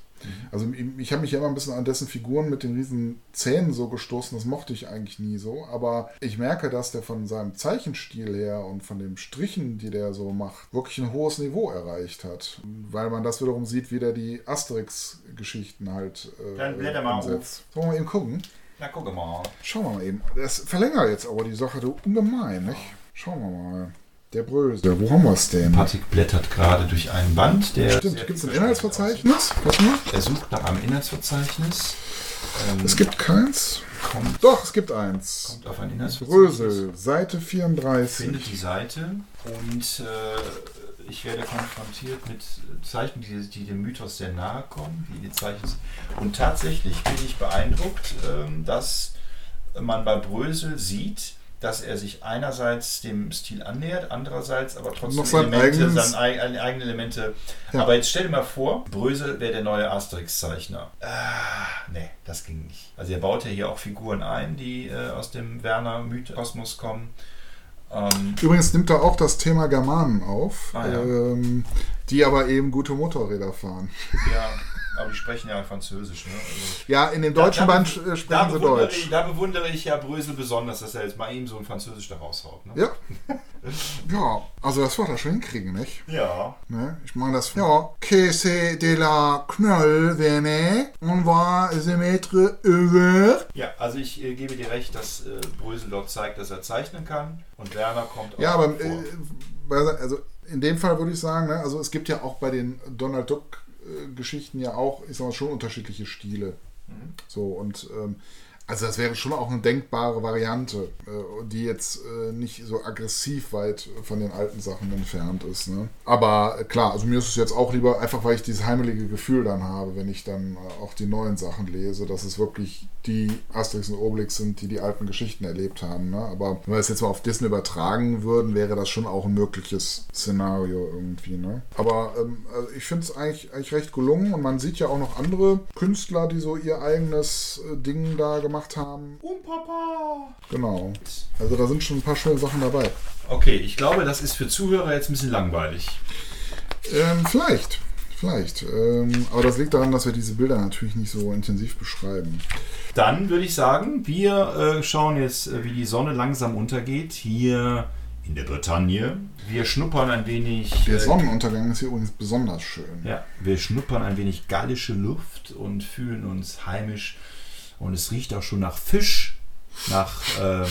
Also ich habe mich ja immer ein bisschen an dessen Figuren mit den riesen Zähnen so gestoßen, das mochte ich eigentlich nie so, aber ich merke, dass der von seinem Zeichenstil her und von den Strichen, die der so macht, wirklich ein hohes Niveau erreicht hat, weil man das wiederum sieht, wie der die Asterix-Geschichten halt äh, Dann blätter mal umsetzt. Auf. Sollen wir mal eben gucken? Na, gucken wir mal. Schauen wir mal eben. Das verlängert jetzt aber die Sache du ungemein, nicht? Schauen wir mal. Der Brösel, wo haben wir es denn? Patrick blättert gerade durch ein Band. Der Stimmt, gibt es ein Inhaltsverzeichnis? Mal? Er sucht nach einem Inhaltsverzeichnis. Ähm, es gibt keins. Kommt, Doch, es gibt eins. Kommt auf ein Inhaltsverzeichnis. Brösel, Seite 34. Findet die Seite und äh, ich werde konfrontiert mit Zeichen, die, die, dem Mythos sehr nahe kommen. Die Zeichen und tatsächlich bin ich beeindruckt, äh, dass man bei Brösel sieht, dass er sich einerseits dem Stil annähert, andererseits aber trotzdem Noch sein Elemente, seine eigenen Elemente. Ja. Aber jetzt stell dir mal vor, Brösel wäre der neue Asterix-Zeichner. Ah, nee, das ging nicht. Also er baut ja hier auch Figuren ein, die äh, aus dem Werner-Kosmos kommen. Ähm, Übrigens nimmt er auch das Thema Germanen auf, ah, ja. ähm, die aber eben gute Motorräder fahren. Ja. Aber die sprechen ja Französisch, ne? Also ja, in dem deutschen da, da, Band sprechen da sie Deutsch. Ich, da bewundere ich ja Brösel besonders, dass er jetzt mal eben so ein Französisch da raushaut. Ne? Ja. ja, also das wird er schon hinkriegen, nicht? Ja. Ne? Ich meine das. Ja. C'est de la knoll, vene, on va se mettre heureux. Ja, also ich äh, gebe dir recht, dass äh, Brösel dort zeigt, dass er zeichnen kann und Werner kommt auch Ja, aber äh, also in dem Fall würde ich sagen, ne, also es gibt ja auch bei den Donald Duck Geschichten ja auch, ich sag mal, schon unterschiedliche Stile. Mhm. So, und ähm, also das wäre schon auch eine denkbare Variante, äh, die jetzt äh, nicht so aggressiv weit von den alten Sachen entfernt ist. Ne? Aber äh, klar, also mir ist es jetzt auch lieber, einfach weil ich dieses heimelige Gefühl dann habe, wenn ich dann auch die neuen Sachen lese, dass es wirklich die Asterix und Obelix sind, die die alten Geschichten erlebt haben. Ne? Aber wenn wir es jetzt mal auf Disney übertragen würden, wäre das schon auch ein mögliches Szenario irgendwie. Ne? Aber ähm, also ich finde es eigentlich, eigentlich recht gelungen und man sieht ja auch noch andere Künstler, die so ihr eigenes Ding da gemacht gemacht haben. Um Papa! Genau. Also da sind schon ein paar schöne Sachen dabei. Okay, ich glaube, das ist für Zuhörer jetzt ein bisschen langweilig. Ähm, vielleicht. Vielleicht. Ähm, aber das liegt daran, dass wir diese Bilder natürlich nicht so intensiv beschreiben. Dann würde ich sagen, wir äh, schauen jetzt, äh, wie die Sonne langsam untergeht. Hier in der Bretagne. Wir schnuppern ein wenig. Der äh, Sonnenuntergang ist hier übrigens besonders schön. Ja, wir schnuppern ein wenig gallische Luft und fühlen uns heimisch und es riecht auch schon nach Fisch, nach äh,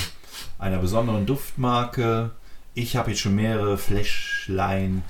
einer besonderen Duftmarke. Ich habe jetzt schon mehrere Fläschlein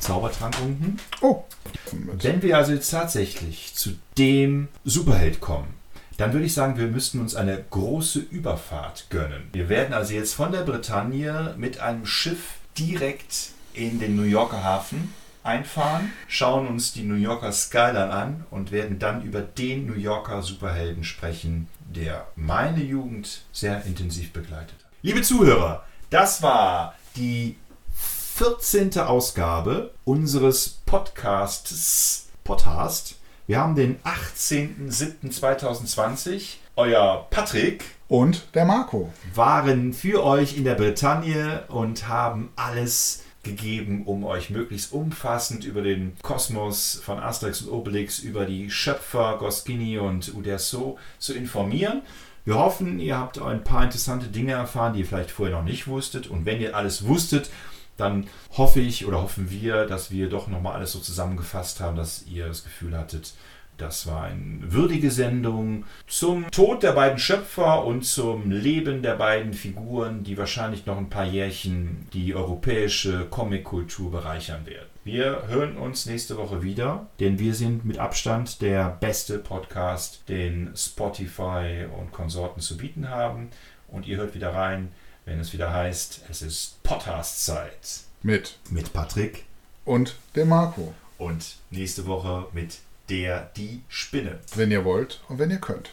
Zaubertrank unten. Oh. Wenn wir also jetzt tatsächlich zu dem Superheld kommen, dann würde ich sagen, wir müssten uns eine große Überfahrt gönnen. Wir werden also jetzt von der Bretagne mit einem Schiff direkt in den New Yorker Hafen einfahren, schauen uns die New Yorker Skyline an und werden dann über den New Yorker Superhelden sprechen, der meine Jugend sehr intensiv begleitet hat. Liebe Zuhörer, das war die 14. Ausgabe unseres Podcasts Podcast. Wir haben den 18.07.2020. Euer Patrick und der Marco waren für euch in der Bretagne und haben alles gegeben, um euch möglichst umfassend über den Kosmos von Asterix und Obelix, über die Schöpfer Goscinny und Uderzo zu informieren. Wir hoffen, ihr habt ein paar interessante Dinge erfahren, die ihr vielleicht vorher noch nicht wusstet. Und wenn ihr alles wusstet, dann hoffe ich oder hoffen wir, dass wir doch nochmal alles so zusammengefasst haben, dass ihr das Gefühl hattet, Das war eine würdige Sendung zum Tod der beiden Schöpfer und zum Leben der beiden Figuren, die wahrscheinlich noch ein paar Jährchen die europäische Comic-Kultur bereichern werden. Wir hören uns nächste Woche wieder, denn wir sind mit Abstand der beste Podcast, den Spotify und Konsorten zu bieten haben. Und ihr hört wieder rein, wenn es wieder heißt, es ist Podcast-Zeit. Mit. Mit Patrick. Und dem Marco. Und nächste Woche mit der, die Spinne. Wenn ihr wollt und wenn ihr könnt.